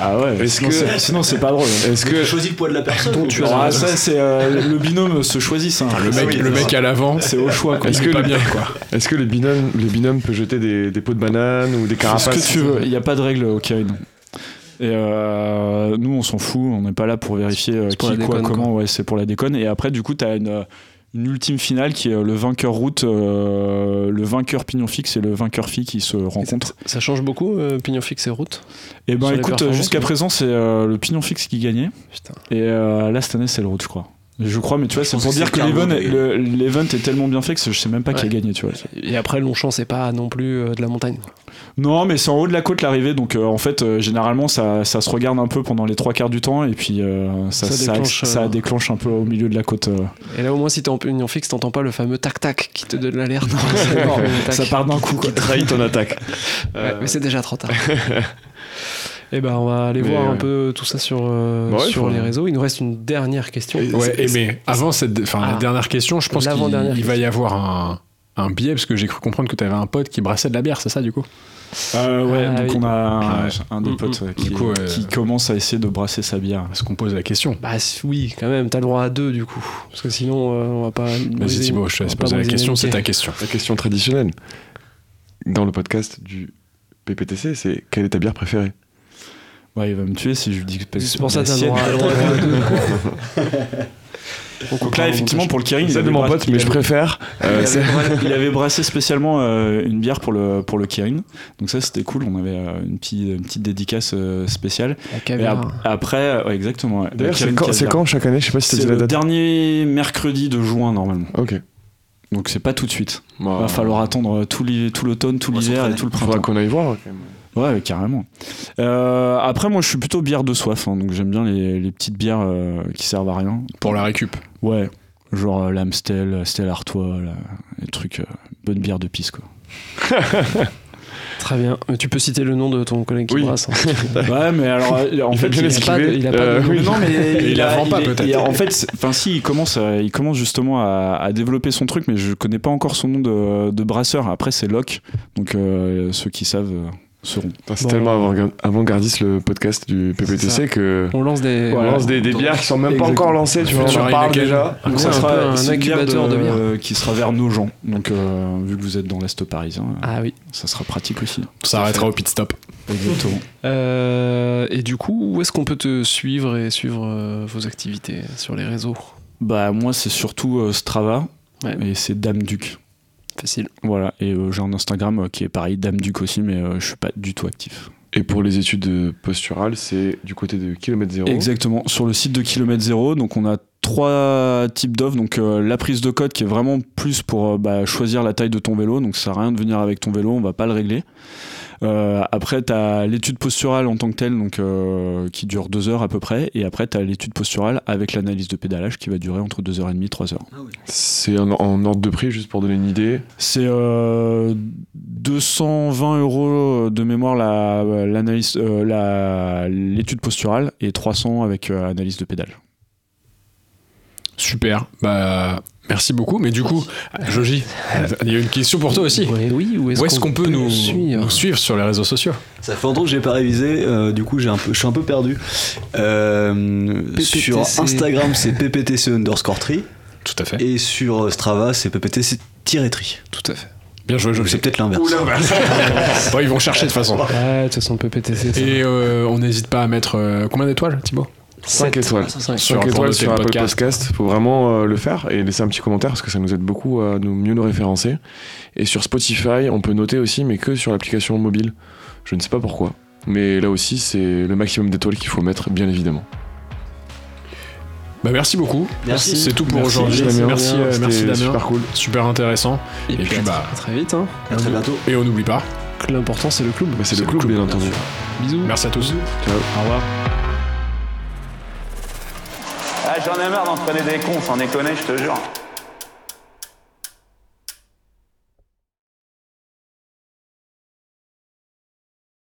Ah ouais. Est-ce sinon, que- c'est- sinon c'est pas drôle. Est-ce Tu que choisis le poids de la personne. Tu euh, Ah, ça c'est euh, le binôme se Le mec, oui, le mec à l'avant, c'est au [LAUGHS] choix quoi. est-ce que pas bien quoi est-ce que les binômes les binômes peuvent jeter des, des pots de banane ou des carapaces ce que tu veux, il n'y a pas de règle au. Et euh, nous, on s'en fout, on n'est pas là pour vérifier euh, C'est pour qui, la quoi, déconne, comment, ouais, c'est pour la déconne. Et après, du coup, tu as une, euh, une ultime finale qui est le vainqueur route, euh, le vainqueur pignon fixe et le vainqueur fille qui se rencontrent. Ça change beaucoup, euh, pignon fixe et route? Et ben écoute, jusqu'à présent, c'est euh, le pignon fixe qui gagnait. Putain. Et euh, là, cette année, c'est le route, je crois. Je crois, mais tu vois, c'est pour que dire que le l'event est, tellement bien fait que je sais même pas qui a gagné, tu vois. Et après, Longchamp, c'est pas non plus euh, de la montagne. Non, mais c'est en haut de la côte l'arrivée, donc euh, en fait, euh, généralement, ça, ça se regarde un peu pendant les trois quarts du temps, et puis euh, ça, déclenche, ça déclenche un peu au milieu de la côte. euh. Et là, au moins, si t'es en pignon fixe, t'entends pas le fameux tac-tac qui te donne l'alerte. Ça part d'un coup, quoi. trahit ton attaque Ouais, mais c'est déjà trop tard. [LAUGHS] Et ben on va aller Mais, voir un ouais. peu tout ça sur, euh, Bah ouais, sur les réseaux. Il nous reste une dernière question. Ouais, et mais avant cette, enfin la Ah. dernière question, je pense qu'il va y avoir un, un biais parce que j'ai cru comprendre que tu avais un pote qui brassait de la bière, c'est ça du coup? Euh, ouais, Ah, donc oui. on a un, Ouais. un des Mm, potes qui, coup, euh, qui commence à essayer de brasser sa bière. Parce qu'on pose la question? Bah oui, quand même, t'as le droit à deux du coup. Parce que sinon, euh, on va pas. Vas-y Thibaut, je te laisse poser la question, c'est ta question. La question traditionnelle dans le podcast du PPTC, c'est quelle est ta bière préférée? Ouais, il va me tuer si je lui dis que C'est pour ça que t'as le le. [LAUGHS] Donc là, effectivement, pour le Kering, il C'est avait de mon pote, il mais je avait- préfère. il euh, avait c'est- bra- il avait brassé [LAUGHS] spécialement euh, une bière pour le, pour le Kirin. Donc ça, c'était cool. On avait euh, une, petite, une petite dédicace euh, spéciale. La Et ap- après, ouais, exactement. D'ailleurs, c'est Kirin quand, chaque année? Je sais pas si C'est dit la le date. dernier mercredi de juin, normalement. Ok. Donc c'est pas tout de suite. Il Bah, va falloir attendre tout l'automne, tout l'hiver et tout le Faudra printemps. qu'on aille voir quand même. Ouais, carrément. Euh, après, moi, je suis plutôt bière de soif. hein, donc j'aime bien les, les petites bières euh, qui servent à rien. Pour la récup. Ouais. Genre euh, l'Amstel, Stella Artois, là, les trucs, euh, bonne bière de pisse, quoi. [LAUGHS] Très bien. Euh, Tu peux citer le nom de ton collègue qui Oui. brasse. hein. [LAUGHS] Ouais, mais alors, euh, en Il fait, il- il a pas de- il a pas de- Euh, non, mais [LAUGHS] il la a- vend pas, peut-être. il a- en fait, enfin si, il commence, il commence justement à, à développer son truc, mais je connais pas encore son nom de, de brasseur. Après, c'est Locke, donc euh, ceux qui savent C'est Bon. tellement avant- avant-gardiste le podcast du PPTC que. On lance des. On lance des, des bières qui sont même pas encore lancées, tu vois, on en parle déjà. Donc, Ça c'est un sera un incubateur de bière. qui sera vers nos gens. Donc, euh, vu que vous êtes dans l'Est parisien, Ah oui. ça sera pratique aussi. On s'arrêtera au pit stop. Exactement. Euh, et du coup, où est-ce qu'on peut te suivre et suivre euh, vos activités sur les réseaux? Bah, moi, c'est surtout euh, Strava Ouais. et c'est Dame Duc. Facile. Voilà, et euh, j'ai un Instagram euh, qui est pareil, Dame Duc aussi, mais euh, je suis pas du tout actif. Et pour les études posturales, c'est du côté de kilomètre zéro. Exactement, sur le site de Kilomètre Zéro, donc on a trois types d'offres. Donc euh, la prise de code qui est vraiment plus pour euh, bah, choisir la taille de ton vélo, donc ça sert à rien de venir avec ton vélo, on va pas le régler. Euh, après, tu as l'étude posturale en tant que telle, donc, euh, qui dure deux heures à peu près. Et après, tu as l'étude posturale avec l'analyse de pédalage qui va durer entre 2h30 et 3 heures. C'est en, en ordre de prix, juste pour donner une idée. C'est euh, 220 euros de mémoire la- l'analyse, euh, la- l'étude posturale et 300 avec euh, analyse de pédale. Super. Bah, merci beaucoup. Mais du coup, Joji, il y a une question pour toi aussi. Ouais, oui, où est-ce Où est-ce qu'on peut nous, suivre nous suivre sur les réseaux sociaux? Ça fait longtemps que j'ai pas révisé, euh, du coup j'ai un peu, je suis un peu perdu. Euh, PPTC. sur Instagram c'est pptc underscore tri Tout à fait. et sur Strava c'est pptc-tri. Tout à fait. Bien joué, C'est Joji. peut-être l'inverse. Bon, [LAUGHS] ils vont chercher de toute façon. Ouais, de toute façon, PPTC. ça. Et euh, on n'hésite pas à mettre euh, combien d'étoiles, Thibaut? 5 Sept. étoiles. Cinq. 5 pour étoiles noter sur le Apple podcast. Podcast. Faut vraiment euh, le faire et laisser un petit commentaire parce que ça nous aide beaucoup à nous, mieux nous référencer. Et sur Spotify, on peut noter aussi, mais que sur l'application mobile. Je ne sais pas pourquoi. Mais là aussi, c'est le maximum d'étoiles qu'il faut mettre, bien évidemment. Bah, merci beaucoup. Merci. C'est tout pour aujourd'hui. Merci, euh, merci Damien. super cool. Super intéressant. Et, Et puis, puis, à bah, très- très vite. Hein. À très bientôt. Et on n'oublie pas. Que L'important, c'est le club. Bah, c'est le club, bien entendu. Bisous. Merci à tous. Au revoir. Ah, j'en ai marre d'entraîner des cons, sans déconner, je te jure.